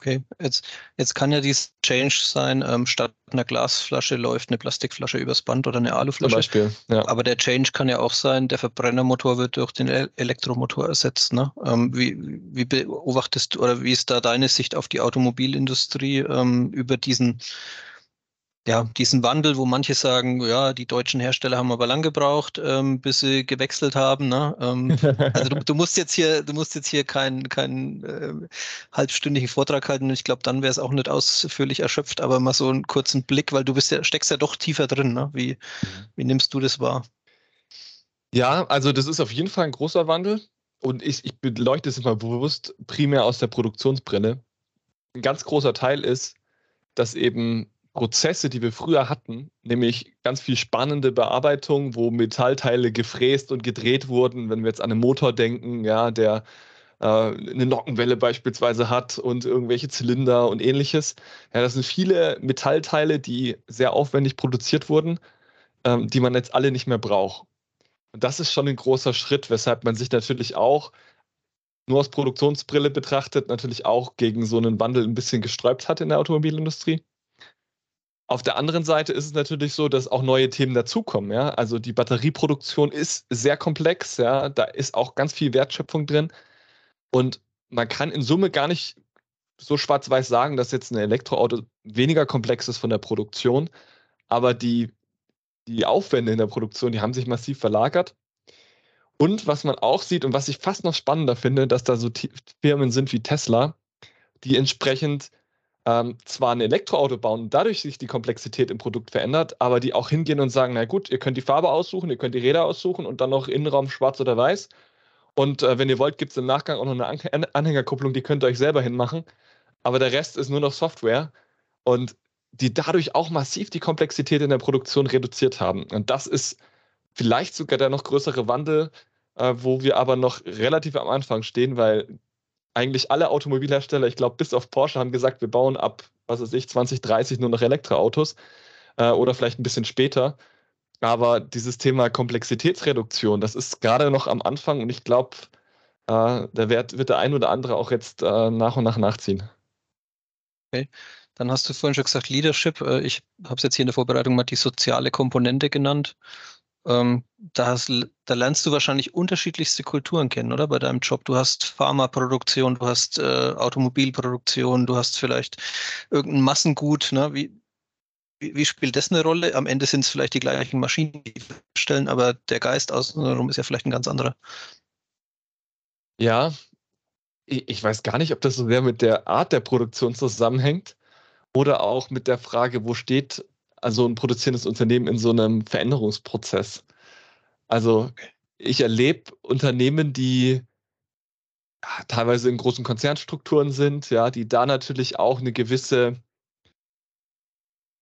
Okay, jetzt, jetzt kann ja dies Change sein, ähm, statt einer Glasflasche läuft eine Plastikflasche übers Band oder eine Aluflasche. Zum Beispiel, ja. Aber der Change kann ja auch sein, der Verbrennermotor wird durch den Elektromotor ersetzt. Ne? Ähm, wie, wie beobachtest du oder wie ist da deine Sicht auf die Automobilindustrie ähm, über diesen ja, diesen Wandel, wo manche sagen, ja, die deutschen Hersteller haben aber lang gebraucht, ähm, bis sie gewechselt haben. Ne? Ähm, also du, du, musst jetzt hier, du musst jetzt hier keinen kein, äh, halbstündigen Vortrag halten. Ich glaube, dann wäre es auch nicht ausführlich erschöpft, aber mal so einen kurzen Blick, weil du bist ja, steckst ja doch tiefer drin. Ne? Wie, mhm. wie nimmst du das wahr? Ja, also das ist auf jeden Fall ein großer Wandel. Und ich, ich beleuchte es mal bewusst primär aus der Produktionsbrille. Ein ganz großer Teil ist, dass eben Prozesse, die wir früher hatten, nämlich ganz viel spannende Bearbeitung, wo Metallteile gefräst und gedreht wurden, wenn wir jetzt an einen Motor denken, ja, der äh, eine Nockenwelle beispielsweise hat und irgendwelche Zylinder und ähnliches. Ja, das sind viele Metallteile, die sehr aufwendig produziert wurden, ähm, die man jetzt alle nicht mehr braucht. Und das ist schon ein großer Schritt, weshalb man sich natürlich auch nur aus Produktionsbrille betrachtet, natürlich auch gegen so einen Wandel ein bisschen gesträubt hat in der Automobilindustrie. Auf der anderen Seite ist es natürlich so, dass auch neue Themen dazukommen. Ja? Also die Batterieproduktion ist sehr komplex. Ja? Da ist auch ganz viel Wertschöpfung drin. Und man kann in Summe gar nicht so schwarz-weiß sagen, dass jetzt ein Elektroauto weniger komplex ist von der Produktion. Aber die, die Aufwände in der Produktion, die haben sich massiv verlagert. Und was man auch sieht und was ich fast noch spannender finde, dass da so Firmen sind wie Tesla, die entsprechend ähm, zwar ein Elektroauto bauen dadurch sich die Komplexität im Produkt verändert, aber die auch hingehen und sagen, na gut, ihr könnt die Farbe aussuchen, ihr könnt die Räder aussuchen und dann noch Innenraum schwarz oder weiß. Und äh, wenn ihr wollt, gibt es im Nachgang auch noch eine An Anhängerkupplung, die könnt ihr euch selber hinmachen. Aber der Rest ist nur noch Software und die dadurch auch massiv die Komplexität in der Produktion reduziert haben. Und das ist vielleicht sogar der noch größere Wandel, äh, wo wir aber noch relativ am Anfang stehen, weil eigentlich alle Automobilhersteller, ich glaube bis auf Porsche, haben gesagt, wir bauen ab, was weiß ich, 2030 nur noch Elektroautos äh, oder vielleicht ein bisschen später. Aber dieses Thema Komplexitätsreduktion, das ist gerade noch am Anfang und ich glaube, äh, da wird, wird der ein oder andere auch jetzt äh, nach und nach nachziehen. Okay. Dann hast du vorhin schon gesagt, Leadership. Äh, ich habe es jetzt hier in der Vorbereitung mal die soziale Komponente genannt. Ähm, da, hast, da, lernst du wahrscheinlich unterschiedlichste Kulturen kennen, oder? Bei deinem Job. Du hast Pharmaproduktion, du hast äh, Automobilproduktion, du hast vielleicht irgendein Massengut. Ne? Wie, wie, wie, spielt das eine Rolle? Am Ende sind es vielleicht die gleichen Maschinen, die stellen, aber der Geist außenrum ist ja vielleicht ein ganz anderer. Ja, ich weiß gar nicht, ob das so sehr mit der Art der Produktion zusammenhängt oder auch mit der Frage, wo steht also ein produzierendes Unternehmen in so einem Veränderungsprozess. Also ich erlebe Unternehmen, die ja, teilweise in großen Konzernstrukturen sind, ja, die da natürlich auch eine gewisse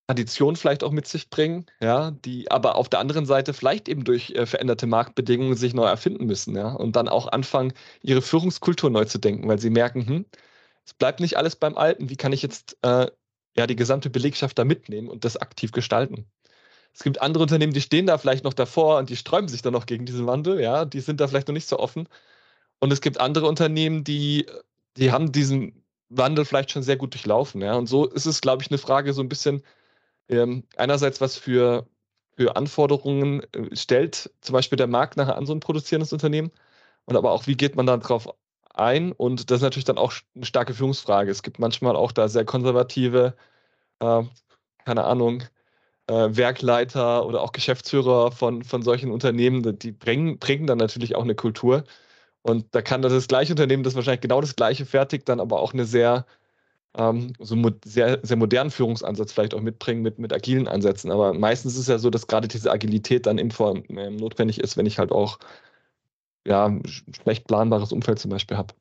Tradition vielleicht auch mit sich bringen, ja, die aber auf der anderen Seite vielleicht eben durch äh, veränderte Marktbedingungen sich neu erfinden müssen, ja, und dann auch anfangen, ihre Führungskultur neu zu denken, weil sie merken, hm, es bleibt nicht alles beim Alten, wie kann ich jetzt äh, ja die gesamte Belegschaft da mitnehmen und das aktiv gestalten? Es gibt andere Unternehmen, die stehen da vielleicht noch davor und die sträuben sich dann noch gegen diesen Wandel, ja, die sind da vielleicht noch nicht so offen. Und es gibt andere Unternehmen, die, die haben diesen Wandel vielleicht schon sehr gut durchlaufen, ja. Und so ist es, glaube ich, eine Frage so ein bisschen, ähm, einerseits, was für, für Anforderungen äh, stellt zum Beispiel der Markt nachher an so ein produzierendes Unternehmen und aber auch, wie geht man dann drauf ein? Und das ist natürlich dann auch eine starke Führungsfrage. Es gibt manchmal auch da sehr konservative, äh, keine Ahnung, äh, Werkleiter oder auch Geschäftsführer von, von solchen Unternehmen, die bringen, bringen dann natürlich auch eine Kultur. Und da kann das gleiche Unternehmen, das wahrscheinlich genau das gleiche fertigt, dann aber auch eine sehr ähm, so sehr, sehr modernen Führungsansatz vielleicht auch mitbringen mit, mit agilen Ansätzen. Aber meistens ist es ja so, dass gerade diese Agilität dann im Form äh, notwendig ist, wenn ich halt auch ja, schlecht planbares Umfeld zum Beispiel habe.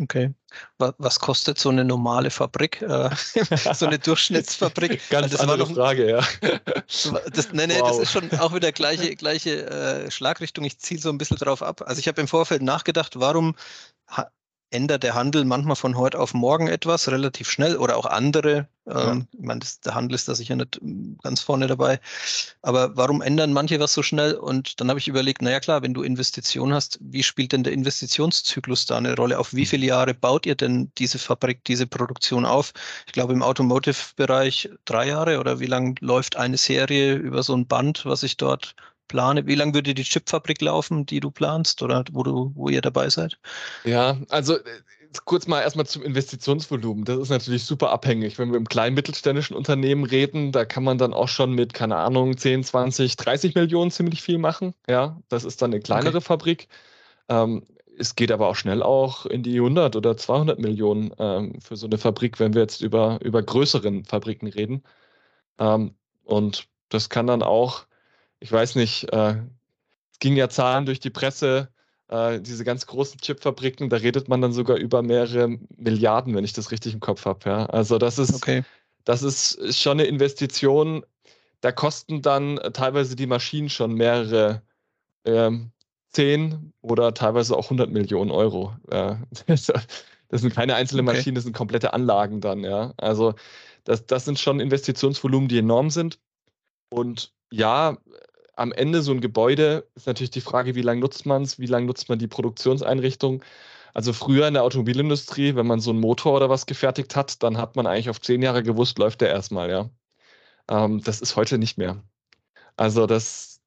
Okay. Was kostet so eine normale Fabrik? Äh, so eine Durchschnittsfabrik? Ganz das andere noch, Frage, ja. Das, nee, nee, wow. das ist schon auch wieder gleiche, gleiche äh, Schlagrichtung. Ich ziehe so ein bisschen drauf ab. Also ich habe im Vorfeld nachgedacht, warum ändert der Handel manchmal von heute auf morgen etwas, relativ schnell oder auch andere. Ja. Ähm, ich meine, das, der Handel ist da sicher nicht mm, ganz vorne dabei. Aber warum ändern manche was so schnell? Und dann habe ich überlegt, naja klar, wenn du Investitionen hast, wie spielt denn der Investitionszyklus da eine Rolle? Auf wie viele Jahre baut ihr denn diese Fabrik, diese Produktion auf? Ich glaube im Automotive-Bereich drei Jahre oder wie lange läuft eine Serie über so ein Band, was ich dort plane? Wie lange würde die Chipfabrik laufen, die du planst oder wo du, wo ihr dabei seid? Ja, also äh, kurz mal erstmal zum Investitionsvolumen. Das ist natürlich super abhängig. Wenn wir im kleinen mittelständischen Unternehmen reden, da kann man dann auch schon mit, keine Ahnung, 10, 20, 30 Millionen ziemlich viel machen. Ja, das ist dann eine kleinere okay. Fabrik. Ähm, es geht aber auch schnell auch in die 100 oder 200 Millionen ähm, für so eine Fabrik, wenn wir jetzt über, über größeren Fabriken reden. Ähm, und das kann dann auch ich weiß nicht, äh, es ging ja Zahlen durch die Presse, äh, diese ganz großen Chipfabriken, da redet man dann sogar über mehrere Milliarden, wenn ich das richtig im Kopf habe. Ja? Also das ist, okay. das ist schon eine Investition. Da kosten dann teilweise die Maschinen schon mehrere ähm, 10 oder teilweise auch 100 Millionen Euro. Ja. Das sind keine einzelnen okay. Maschinen, das sind komplette Anlagen dann. Ja. Also das, das sind schon Investitionsvolumen, die enorm sind. Und ja, am Ende so ein Gebäude ist natürlich die Frage, wie lange nutzt man es, wie lange nutzt man die Produktionseinrichtung. Also früher in der Automobilindustrie, wenn man so einen Motor oder was gefertigt hat, dann hat man eigentlich auf zehn Jahre gewusst, läuft der erstmal, ja. Ähm, das ist heute nicht mehr. Also das,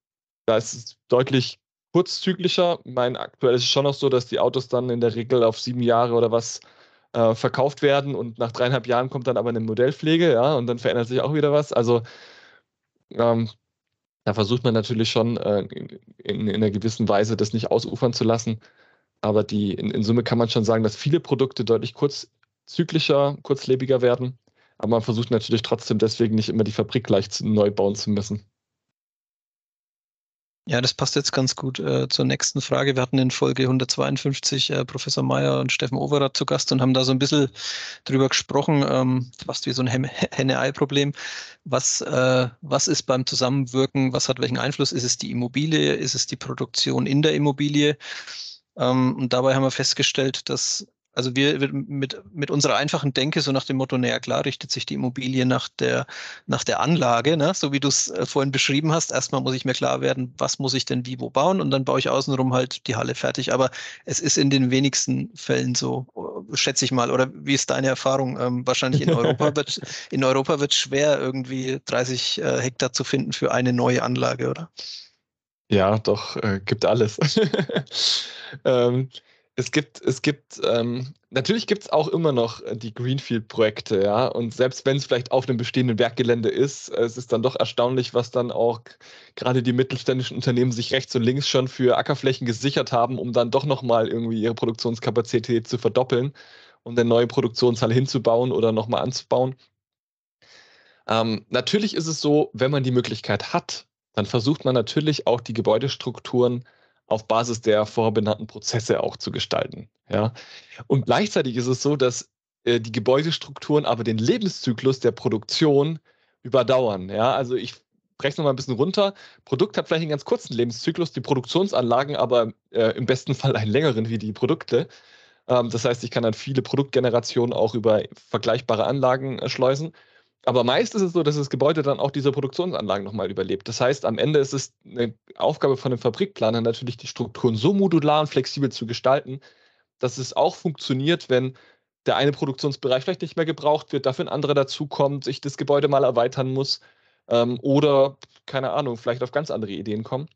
da ist es deutlich kurzzyklischer. Mein aktuell ist es schon noch so, dass die Autos dann in der Regel auf sieben Jahre oder was äh, verkauft werden und nach dreieinhalb Jahren kommt dann aber eine Modellpflege, ja, und dann verändert sich auch wieder was. Also ähm, da versucht man natürlich schon äh, in, in, einer gewissen Weise das nicht ausufern zu lassen. Aber die, in, in, Summe kann man schon sagen, dass viele Produkte deutlich kurzzyklischer, kurzlebiger werden. Aber man versucht natürlich trotzdem deswegen nicht immer die Fabrik gleich neu bauen zu müssen. Ja, das passt jetzt ganz gut äh, zur nächsten Frage. Wir hatten in Folge 152 äh, Professor Meyer und Steffen Overath zu Gast und haben da so ein bisschen drüber gesprochen, ähm, fast wie so ein Henne-Ei-Problem. Was, äh, was ist beim Zusammenwirken, was hat welchen Einfluss? Ist es die Immobilie? Ist es die Produktion in der Immobilie? Ähm, und dabei haben wir festgestellt, dass also wir mit, mit unserer einfachen Denke, so nach dem Motto, naja klar, richtet sich die Immobilie nach der, nach der Anlage, ne? so wie du es äh, vorhin beschrieben hast. Erstmal muss ich mir klar werden, was muss ich denn wie wo bauen und dann baue ich außenrum halt die Halle fertig. Aber es ist in den wenigsten Fällen so, äh, schätze ich mal. Oder wie ist deine Erfahrung? Ähm, wahrscheinlich in Europa wird in Europa wird schwer, irgendwie 30 äh, Hektar zu finden für eine neue Anlage, oder? Ja, doch, äh, gibt alles. ähm, es gibt, es gibt, ähm, natürlich gibt es auch immer noch äh, die Greenfield-Projekte, ja. Und selbst wenn es vielleicht auf einem bestehenden Werkgelände ist, es ist dann doch erstaunlich, was dann auch gerade die mittelständischen Unternehmen sich rechts und links schon für Ackerflächen gesichert haben, um dann doch nochmal irgendwie ihre Produktionskapazität zu verdoppeln und eine neue Produktionshalle hinzubauen oder nochmal anzubauen. Ähm, natürlich ist es so, wenn man die Möglichkeit hat, dann versucht man natürlich auch die Gebäudestrukturen auf Basis der vorbenannten Prozesse auch zu gestalten. Ja? Und gleichzeitig ist es so, dass äh, die Gebäudestrukturen aber den Lebenszyklus der Produktion überdauern. Ja? Also ich breche es nochmal ein bisschen runter. Produkt hat vielleicht einen ganz kurzen Lebenszyklus, die Produktionsanlagen aber äh, im besten Fall einen längeren wie die Produkte. Ähm, das heißt, ich kann dann viele Produktgenerationen auch über vergleichbare Anlagen äh, schleusen. Aber meist ist es so, dass das Gebäude dann auch diese Produktionsanlagen nochmal überlebt. Das heißt, am Ende ist es eine Aufgabe von einem Fabrikplaner natürlich, die Strukturen so modular und flexibel zu gestalten, dass es auch funktioniert, wenn der eine Produktionsbereich vielleicht nicht mehr gebraucht wird, dafür ein anderer dazukommt, sich das Gebäude mal erweitern muss ähm, oder, keine Ahnung, vielleicht auf ganz andere Ideen kommen.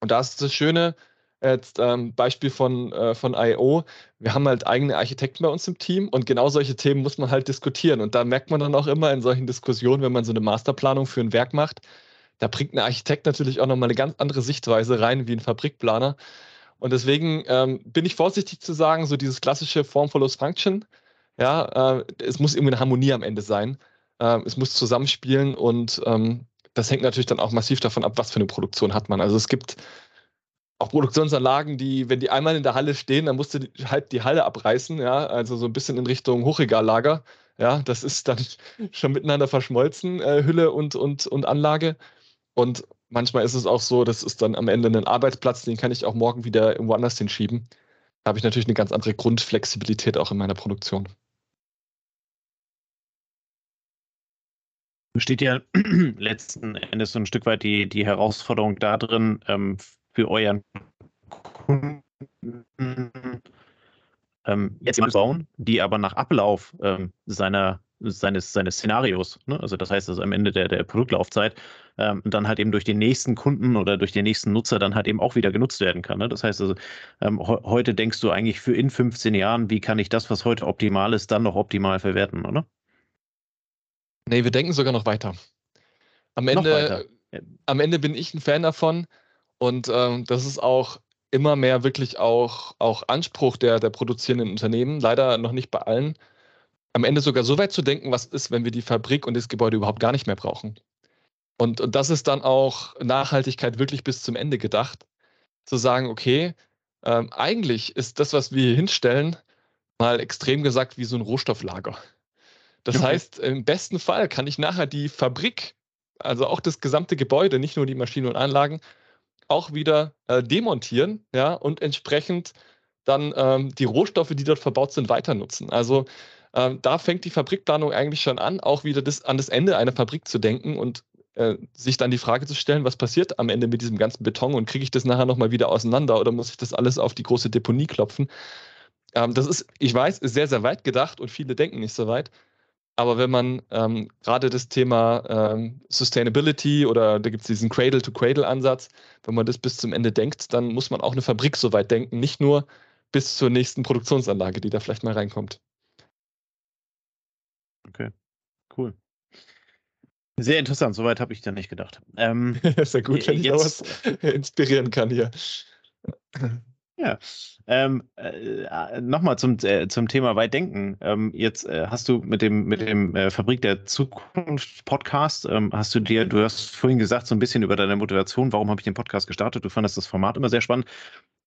Und da ist das Schöne, Jetzt ähm, Beispiel von, äh, von I.O. Wir haben halt eigene Architekten bei uns im Team und genau solche Themen muss man halt diskutieren. Und da merkt man dann auch immer in solchen Diskussionen, wenn man so eine Masterplanung für ein Werk macht, da bringt ein Architekt natürlich auch nochmal eine ganz andere Sichtweise rein wie ein Fabrikplaner. Und deswegen ähm, bin ich vorsichtig zu sagen, so dieses klassische Form follows Function, ja, äh, es muss irgendwie eine Harmonie am Ende sein. Äh, es muss zusammenspielen und ähm, das hängt natürlich dann auch massiv davon ab, was für eine Produktion hat man. Also es gibt auch Produktionsanlagen, die, wenn die einmal in der Halle stehen, dann musst du halt die Halle abreißen, ja, also so ein bisschen in Richtung Hochregallager. Ja, das ist dann schon miteinander verschmolzen, äh, Hülle und, und, und Anlage. Und manchmal ist es auch so, das ist dann am Ende ein Arbeitsplatz, den kann ich auch morgen wieder irgendwo anders hinschieben. Da habe ich natürlich eine ganz andere Grundflexibilität auch in meiner Produktion. Besteht ja letzten Endes so ein Stück weit die, die Herausforderung da drin, ähm, für euren Kunden ähm, jetzt bauen, die aber nach Ablauf ähm, seiner seines, seines Szenarios, ne? also das heißt also am Ende der, der Produktlaufzeit, ähm, dann halt eben durch den nächsten Kunden oder durch den nächsten Nutzer dann halt eben auch wieder genutzt werden kann. Ne? Das heißt also, ähm, he heute denkst du eigentlich für in 15 Jahren, wie kann ich das, was heute optimal ist, dann noch optimal verwerten, oder? Nee, wir denken sogar noch weiter. Am Ende, am Ende bin ich ein Fan davon, und ähm, das ist auch immer mehr wirklich auch, auch Anspruch der, der produzierenden Unternehmen, leider noch nicht bei allen, am Ende sogar so weit zu denken, was ist, wenn wir die Fabrik und das Gebäude überhaupt gar nicht mehr brauchen. Und, und das ist dann auch Nachhaltigkeit wirklich bis zum Ende gedacht, zu sagen, okay, ähm, eigentlich ist das, was wir hier hinstellen, mal extrem gesagt wie so ein Rohstofflager. Das okay. heißt, im besten Fall kann ich nachher die Fabrik, also auch das gesamte Gebäude, nicht nur die Maschinen und Anlagen, auch wieder äh, demontieren, ja, und entsprechend dann ähm, die Rohstoffe, die dort verbaut sind, weiter nutzen. Also ähm, da fängt die Fabrikplanung eigentlich schon an, auch wieder das, an das Ende einer Fabrik zu denken und äh, sich dann die Frage zu stellen, was passiert am Ende mit diesem ganzen Beton und kriege ich das nachher nochmal wieder auseinander oder muss ich das alles auf die große Deponie klopfen? Ähm, das ist, ich weiß, sehr, sehr weit gedacht und viele denken nicht so weit. Aber wenn man ähm, gerade das Thema ähm, Sustainability oder da gibt es diesen Cradle-to-Cradle-Ansatz, wenn man das bis zum Ende denkt, dann muss man auch eine Fabrik so weit denken, nicht nur bis zur nächsten Produktionsanlage, die da vielleicht mal reinkommt. Okay, cool. Sehr interessant, soweit habe ich da nicht gedacht. Ähm, ist ja gut, wenn ich jetzt, was inspirieren kann hier. Ja, ähm, äh, äh nochmal zum, äh, zum Thema Weitdenken. Ähm, jetzt äh, hast du mit dem, mit dem äh, Fabrik der Zukunft Podcast, ähm, hast du dir, du hast vorhin gesagt, so ein bisschen über deine Motivation, warum habe ich den Podcast gestartet? Du fandest das Format immer sehr spannend.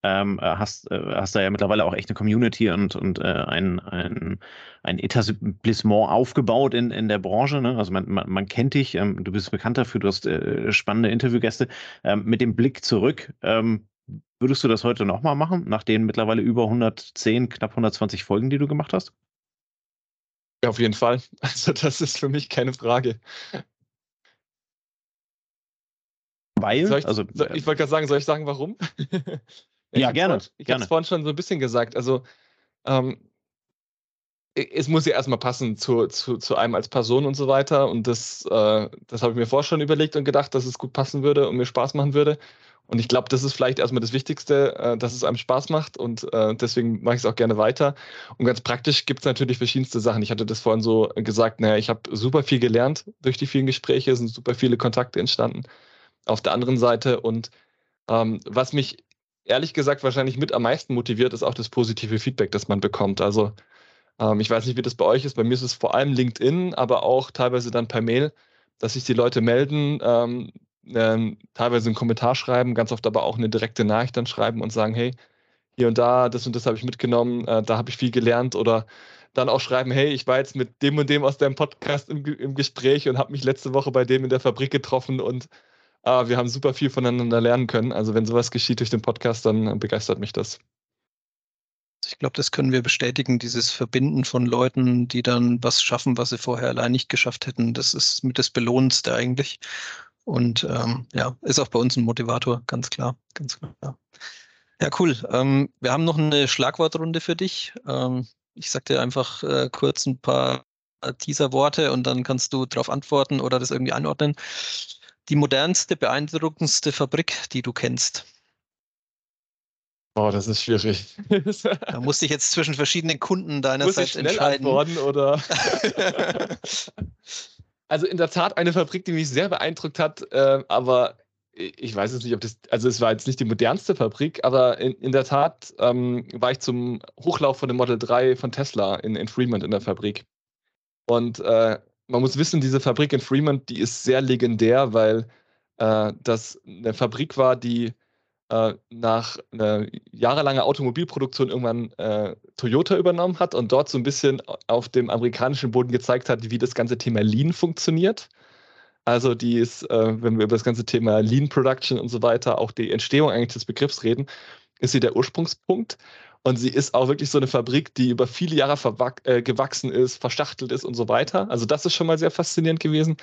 Ähm, äh, hast, hast da ja mittlerweile auch echt eine Community und, und ein, ein, ein Etablissement aufgebaut in, in der Branche. Ne? Also man, man, man kennt dich, ähm, du bist bekannt dafür, du hast spannende Interviewgäste. Ähm, mit dem Blick zurück, Würdest du das heute nochmal machen, nach den mittlerweile über 110, knapp 120 Folgen, die du gemacht hast? Ja, auf jeden Fall. Also das ist für mich keine Frage. Weil? Ich, also, soll, ich wollte gerade sagen, soll ich sagen, warum? ja, gerne. Vorhin, ich habe es vorhin schon so ein bisschen gesagt. Also ähm, es muss ja erstmal passen zu, zu, zu einem als Person und so weiter. Und das, äh, das habe ich mir vorher schon überlegt und gedacht, dass es gut passen würde und mir Spaß machen würde. Und ich glaube, das ist vielleicht erstmal das Wichtigste, äh, dass es einem Spaß macht und äh, deswegen mache ich es auch gerne weiter. Und ganz praktisch gibt es natürlich verschiedenste Sachen. Ich hatte das vorhin so gesagt, naja, ich habe super viel gelernt durch die vielen Gespräche, sind super viele Kontakte entstanden auf der anderen Seite. Und ähm, was mich ehrlich gesagt wahrscheinlich mit am meisten motiviert, ist auch das positive Feedback, das man bekommt. Also ähm, ich weiß nicht, wie das bei euch ist. Bei mir ist es vor allem LinkedIn, aber auch teilweise dann per Mail, dass sich die Leute melden, ähm, ähm, teilweise einen Kommentar schreiben, ganz oft aber auch eine direkte Nachricht dann schreiben und sagen, hey, hier und da, das und das habe ich mitgenommen, äh, da habe ich viel gelernt oder dann auch schreiben, hey, ich war jetzt mit dem und dem aus deinem Podcast im, im Gespräch und habe mich letzte Woche bei dem in der Fabrik getroffen und äh, wir haben super viel voneinander lernen können. Also wenn sowas geschieht durch den Podcast, dann begeistert mich das. Ich glaube, das können wir bestätigen, dieses Verbinden von Leuten, die dann was schaffen, was sie vorher allein nicht geschafft hätten. Das ist mit das Belohnendste eigentlich. Und ähm, ja, ist auch bei uns ein Motivator, ganz klar, ganz klar. Ja, cool. Ähm, wir haben noch eine Schlagwortrunde für dich. Ähm, ich sag dir einfach äh, kurz ein paar Teaser-Worte und dann kannst du darauf antworten oder das irgendwie einordnen. Die modernste, beeindruckendste Fabrik, die du kennst. Oh, das ist schwierig. da musste ich jetzt zwischen verschiedenen Kunden deinerseits entscheiden. Antworten, oder? also in der Tat eine Fabrik, die mich sehr beeindruckt hat, äh, aber ich weiß jetzt nicht, ob das, also es war jetzt nicht die modernste Fabrik, aber in, in der Tat ähm, war ich zum Hochlauf von dem Model 3 von Tesla in, in Fremont in der Fabrik. Und äh, man muss wissen, diese Fabrik in Fremont, die ist sehr legendär, weil äh, das eine Fabrik war, die äh, nach einer jahrelanger Automobilproduktion irgendwann äh, Toyota übernommen hat und dort so ein bisschen auf dem amerikanischen Boden gezeigt hat, wie das ganze Thema Lean funktioniert. Also die ist, äh, wenn wir über das ganze Thema Lean Production und so weiter, auch die Entstehung eigentlich des Begriffs reden, ist sie der Ursprungspunkt. Und sie ist auch wirklich so eine Fabrik, die über viele Jahre äh, gewachsen ist, verschachtelt ist und so weiter. Also das ist schon mal sehr faszinierend gewesen.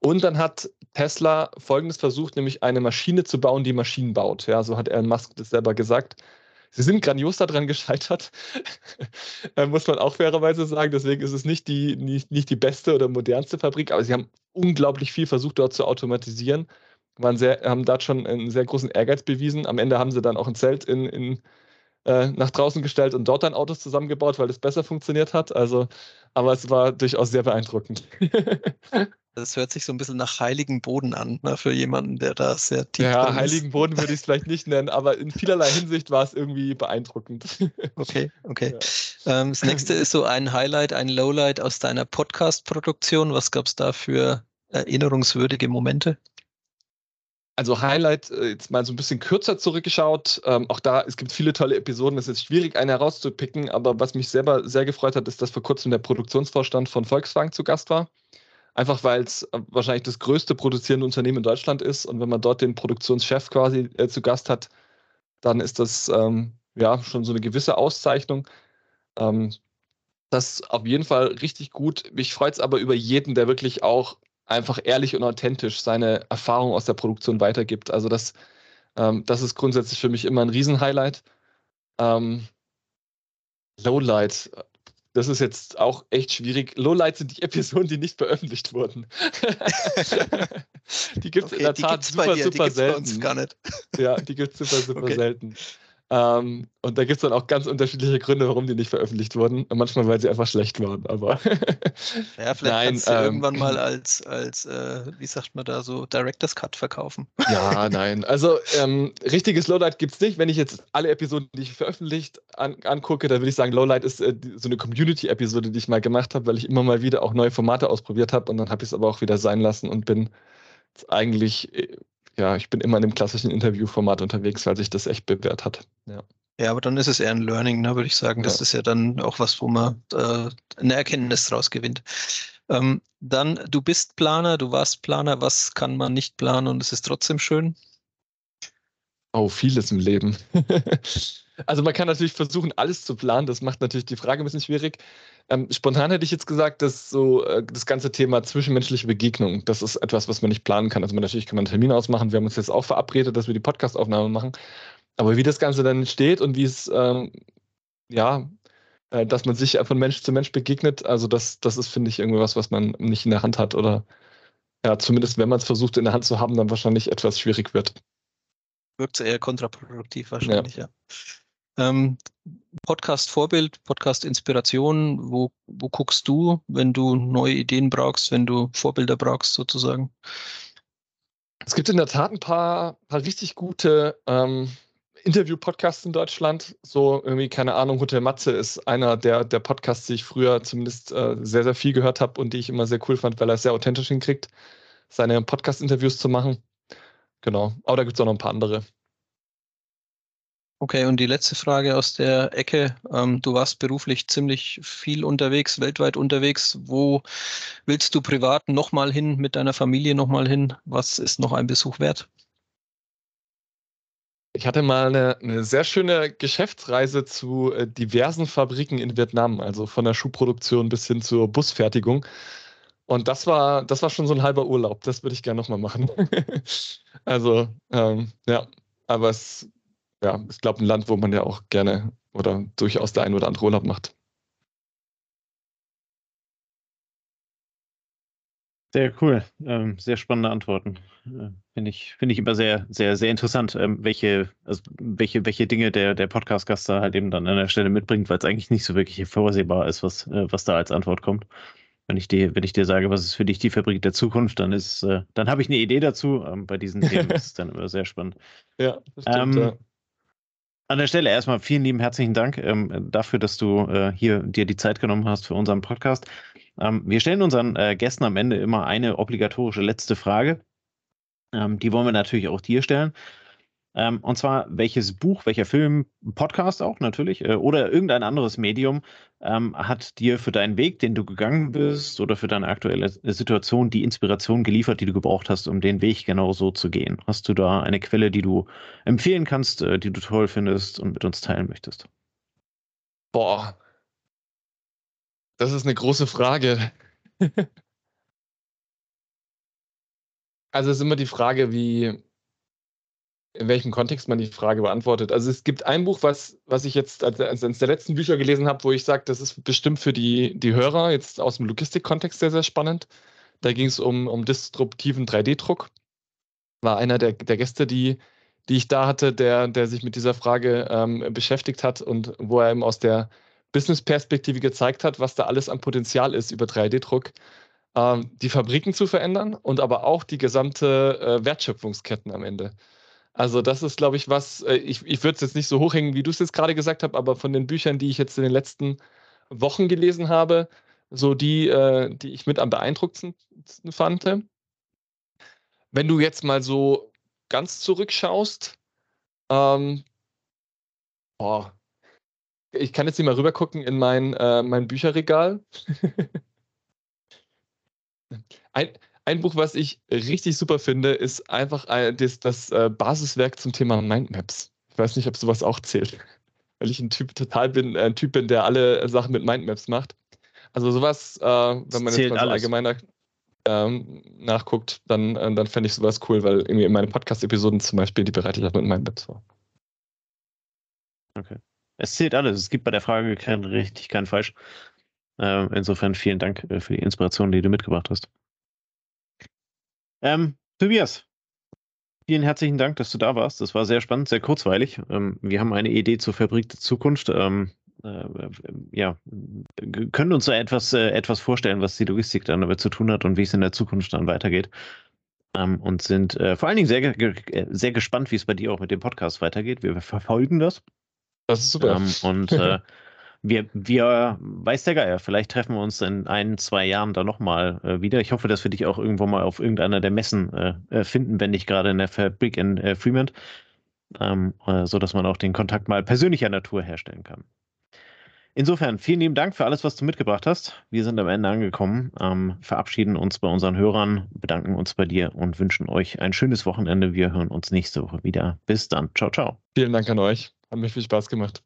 Und dann hat Tesla Folgendes versucht, nämlich eine Maschine zu bauen, die Maschinen baut. Ja, so hat Elon Musk das selber gesagt. Sie sind grandios daran gescheitert, äh, muss man auch fairerweise sagen. Deswegen ist es nicht die, nicht, nicht die beste oder modernste Fabrik, aber sie haben unglaublich viel versucht, dort zu automatisieren. Waren sehr, haben da schon einen sehr großen Ehrgeiz bewiesen. Am Ende haben sie dann auch ein Zelt in, in äh, nach draußen gestellt und dort dann Autos zusammengebaut, weil es besser funktioniert hat. Also, aber es war durchaus sehr beeindruckend. Das hört sich so ein bisschen nach heiligen Boden an, ne, für jemanden, der da sehr tief Ja, heiligen Boden würde ich es vielleicht nicht nennen, aber in vielerlei Hinsicht war es irgendwie beeindruckend. Okay, okay. Ja. Ähm, das nächste ist so ein Highlight, ein Lowlight aus deiner Podcast-Produktion. Was gab es da für erinnerungswürdige Momente? Also Highlight, äh, jetzt mal so ein bisschen kürzer zurückgeschaut. Ähm, auch da, es gibt viele tolle Episoden. Es ist schwierig, eine herauszupicken, aber was mich selber sehr gefreut hat, ist, dass vor kurzem der Produktionsvorstand von Volkswagen zu Gast war. Einfach weil es äh, wahrscheinlich das größte produzierende Unternehmen in Deutschland ist. Und wenn man dort den Produktionschef quasi äh, zu Gast hat, dann ist das ähm, ja schon so eine gewisse Auszeichnung. Ähm, das ist auf jeden Fall richtig gut. Mich freut es aber über jeden, der wirklich auch einfach ehrlich und authentisch seine Erfahrung aus der Produktion weitergibt. Also das, ähm, das ist grundsätzlich für mich immer ein Riesenhighlight. Ähm, Lowlight, das ist jetzt auch echt schwierig. Lowlight sind die Episoden, die nicht veröffentlicht wurden. die gibt es okay, in der Tat super, super selten. gar nicht. ja, die gibt es super, super okay. selten. Ähm, und da gibt es dann auch ganz unterschiedliche Gründe, warum die nicht veröffentlicht wurden. Und manchmal, weil sie einfach schlecht waren. Aber ja, vielleicht Nein, kannst du ähm, irgendwann mal als, als äh, wie sagt man da so, Director's Cut verkaufen. ja, nein. Also ähm, richtiges Lowlight gibt es nicht. Wenn ich jetzt alle Episoden, die ich veröffentlicht an, angucke, dann würde ich sagen, Lowlight ist äh, so eine Community-Episode, die ich mal gemacht habe, weil ich immer mal wieder auch neue Formate ausprobiert habe. Und dann habe ich es aber auch wieder sein lassen und bin eigentlich äh, ja, ich bin immer in dem klassischen Interviewformat unterwegs, weil sich das echt bewährt hat. Ja. Ja, aber dann ist es eher ein Learning, ne, würde ich sagen. Das ja. ist ja dann auch was, wo man äh, eine Erkenntnis daraus gewinnt. Ähm, dann, du bist Planer, du warst Planer, was kann man nicht planen und es ist trotzdem schön? Oh, vieles im Leben. also man kann natürlich versuchen, alles zu planen. Das macht natürlich die Frage ein bisschen schwierig. Ähm, spontan hätte ich jetzt gesagt, dass so äh, das ganze Thema zwischenmenschliche Begegnung, das ist etwas, was man nicht planen kann. Also man, natürlich kann man einen Termin ausmachen. Wir haben uns jetzt auch verabredet, dass wir die Podcastaufnahme machen. Aber wie das Ganze dann entsteht und wie es, ähm, ja, äh, dass man sich von Mensch zu Mensch begegnet, also das, das ist, finde ich, irgendwas, was man nicht in der Hand hat oder ja, zumindest wenn man es versucht in der Hand zu haben, dann wahrscheinlich etwas schwierig wird. Wirkt eher kontraproduktiv wahrscheinlich, ja. ja. Ähm, Podcast-Vorbild, Podcast-Inspiration, wo, wo guckst du, wenn du neue Ideen brauchst, wenn du Vorbilder brauchst, sozusagen? Es gibt in der Tat ein paar, paar richtig gute ähm, Interview-Podcasts in Deutschland. So irgendwie, keine Ahnung, Hotel Matze ist einer der, der Podcasts, die ich früher zumindest äh, sehr, sehr viel gehört habe und die ich immer sehr cool fand, weil er es sehr authentisch hinkriegt, seine Podcast-Interviews zu machen. genau. Aber da gibt es auch noch ein paar andere. Okay, und die letzte Frage aus der Ecke. Ähm, du warst beruflich ziemlich viel unterwegs, weltweit unterwegs. Wo willst du privat nochmal hin, mit deiner Familie nochmal hin? Was ist noch ein Besuch wert? Ich hatte mal eine, eine sehr schöne Geschäftsreise zu äh, diversen Fabriken in Vietnam, also von der Schuhproduktion bis hin zur Busfertigung. Und das war, das war schon so ein halber Urlaub. Das würde ich gerne nochmal machen. also, ähm, ja, aber es ja, ich glaube, ein Land, wo man ja auch gerne oder durchaus der ein oder andere Urlaub macht. Sehr cool. Ähm, sehr spannende Antworten. Äh, Finde ich, find ich immer sehr, sehr, sehr interessant, ähm, welche, also welche, welche Dinge der, der Podcast-Gast da halt eben dann an der Stelle mitbringt, weil es eigentlich nicht so wirklich vorsehbar ist, was, äh, was da als Antwort kommt. Wenn ich dir, wenn ich dir sage, was ist für dich die Fabrik der Zukunft, dann ist, äh, dann habe ich eine Idee dazu. Ähm, bei diesen Themen ist es dann immer sehr spannend. Ja, das stimmt, ähm, ja. An der Stelle erstmal vielen lieben herzlichen Dank ähm, dafür, dass du äh, hier dir die Zeit genommen hast für unseren Podcast. Ähm, wir stellen unseren äh, Gästen am Ende immer eine obligatorische letzte Frage. Ähm, die wollen wir natürlich auch dir stellen. Ähm, und zwar, welches Buch, welcher Film, Podcast auch natürlich, äh, oder irgendein anderes Medium ähm, hat dir für deinen Weg, den du gegangen bist, oder für deine aktuelle Situation die Inspiration geliefert, die du gebraucht hast, um den Weg genau so zu gehen? Hast du da eine Quelle, die du empfehlen kannst, äh, die du toll findest und mit uns teilen möchtest? Boah, das ist eine große Frage. also es ist immer die Frage, wie, in welchem Kontext man die Frage beantwortet. Also es gibt ein Buch, was, was ich jetzt als, eines der letzten Bücher gelesen habe, wo ich sage, das ist bestimmt für die, die Hörer jetzt aus dem Logistik-Kontext sehr, sehr spannend. Da ging es um, um disruptiven 3D-Druck. War einer der, der Gäste, die, die ich da hatte, der, der sich mit dieser Frage ähm, beschäftigt hat und wo er eben aus der Business-Perspektive gezeigt hat, was da alles an Potenzial ist über 3D-Druck, ähm, die Fabriken zu verändern und aber auch die gesamte äh, Wertschöpfungsketten am Ende. Also das ist, glaube ich, was, äh, ich, ich würde es jetzt nicht so hochhängen, wie du es jetzt gerade gesagt hast, aber von den Büchern, die ich jetzt in den letzten Wochen gelesen habe, so die, äh, die ich mit am beeindruckendsten fand. Wenn du jetzt mal so ganz zurückschaust, ähm, boah, ich kann jetzt nicht mal rübergucken in mein, äh, mein Bücherregal. ein, ein Buch, was ich richtig super finde, ist einfach das, das äh, Basiswerk zum Thema Mindmaps. Ich weiß nicht, ob sowas auch zählt. Weil ich ein Typ total bin, ein Typ bin, der alle Sachen mit Mindmaps macht. Also sowas, äh, wenn man jetzt mal so allgemeiner ähm, nachguckt, dann, äh, dann fände ich sowas cool, weil irgendwie in meinen Podcast-Episoden zum Beispiel, die bereite ich halt mit Mindmaps vor. Okay. Es zählt alles. Es gibt bei der Frage kein richtig, kein falsch. Äh, insofern vielen Dank äh, für die Inspiration, die du mitgebracht hast. Ähm, Tobias, vielen herzlichen Dank, dass du da warst. Das war sehr spannend, sehr kurzweilig. Ähm, wir haben eine Idee zur Fabrik der Zukunft. Ähm, äh, ja, können uns so etwas, äh, etwas vorstellen, was die Logistik dann damit zu tun hat und wie es in der Zukunft dann weitergeht. Ähm, und sind äh, vor allen Dingen sehr, äh, sehr gespannt, wie es bei dir auch mit dem Podcast weitergeht. Wir verfolgen das. Das ist super. Ähm, und äh, wir, wir, weiß der Geier, vielleicht treffen wir uns in ein, zwei Jahren da nochmal äh, wieder. Ich hoffe, dass wir dich auch irgendwo mal auf irgendeiner der Messen äh, äh finden, wenn nicht gerade in der Fabrik in äh, Fremont, ähm, äh, so dass man auch den Kontakt mal persönlicher Natur herstellen kann. Insofern, vielen lieben Dank für alles, was du mitgebracht hast. Wir sind am Ende angekommen, ähm, verabschieden uns bei unseren Hörern, bedanken uns bei dir und wünschen euch ein schönes Wochenende. Wir hören uns nächste Woche wieder. Bis dann. Ciao, ciao. Vielen Dank an euch. Hat mir viel Spaß gemacht.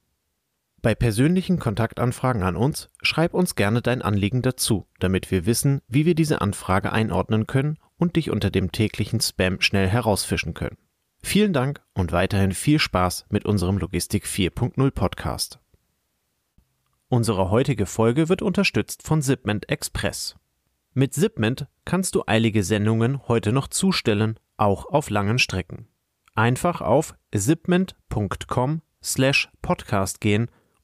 Bei persönlichen Kontaktanfragen an uns schreib uns gerne dein Anliegen dazu, damit wir wissen, wie wir diese Anfrage einordnen können und dich unter dem täglichen Spam schnell herausfischen können. Vielen Dank und weiterhin viel Spaß mit unserem Logistik 4.0 Podcast. Unsere heutige Folge wird unterstützt von Zipment Express. Mit Zipment kannst du eilige Sendungen heute noch zustellen, auch auf langen Strecken. Einfach auf zipment.com slash podcast gehen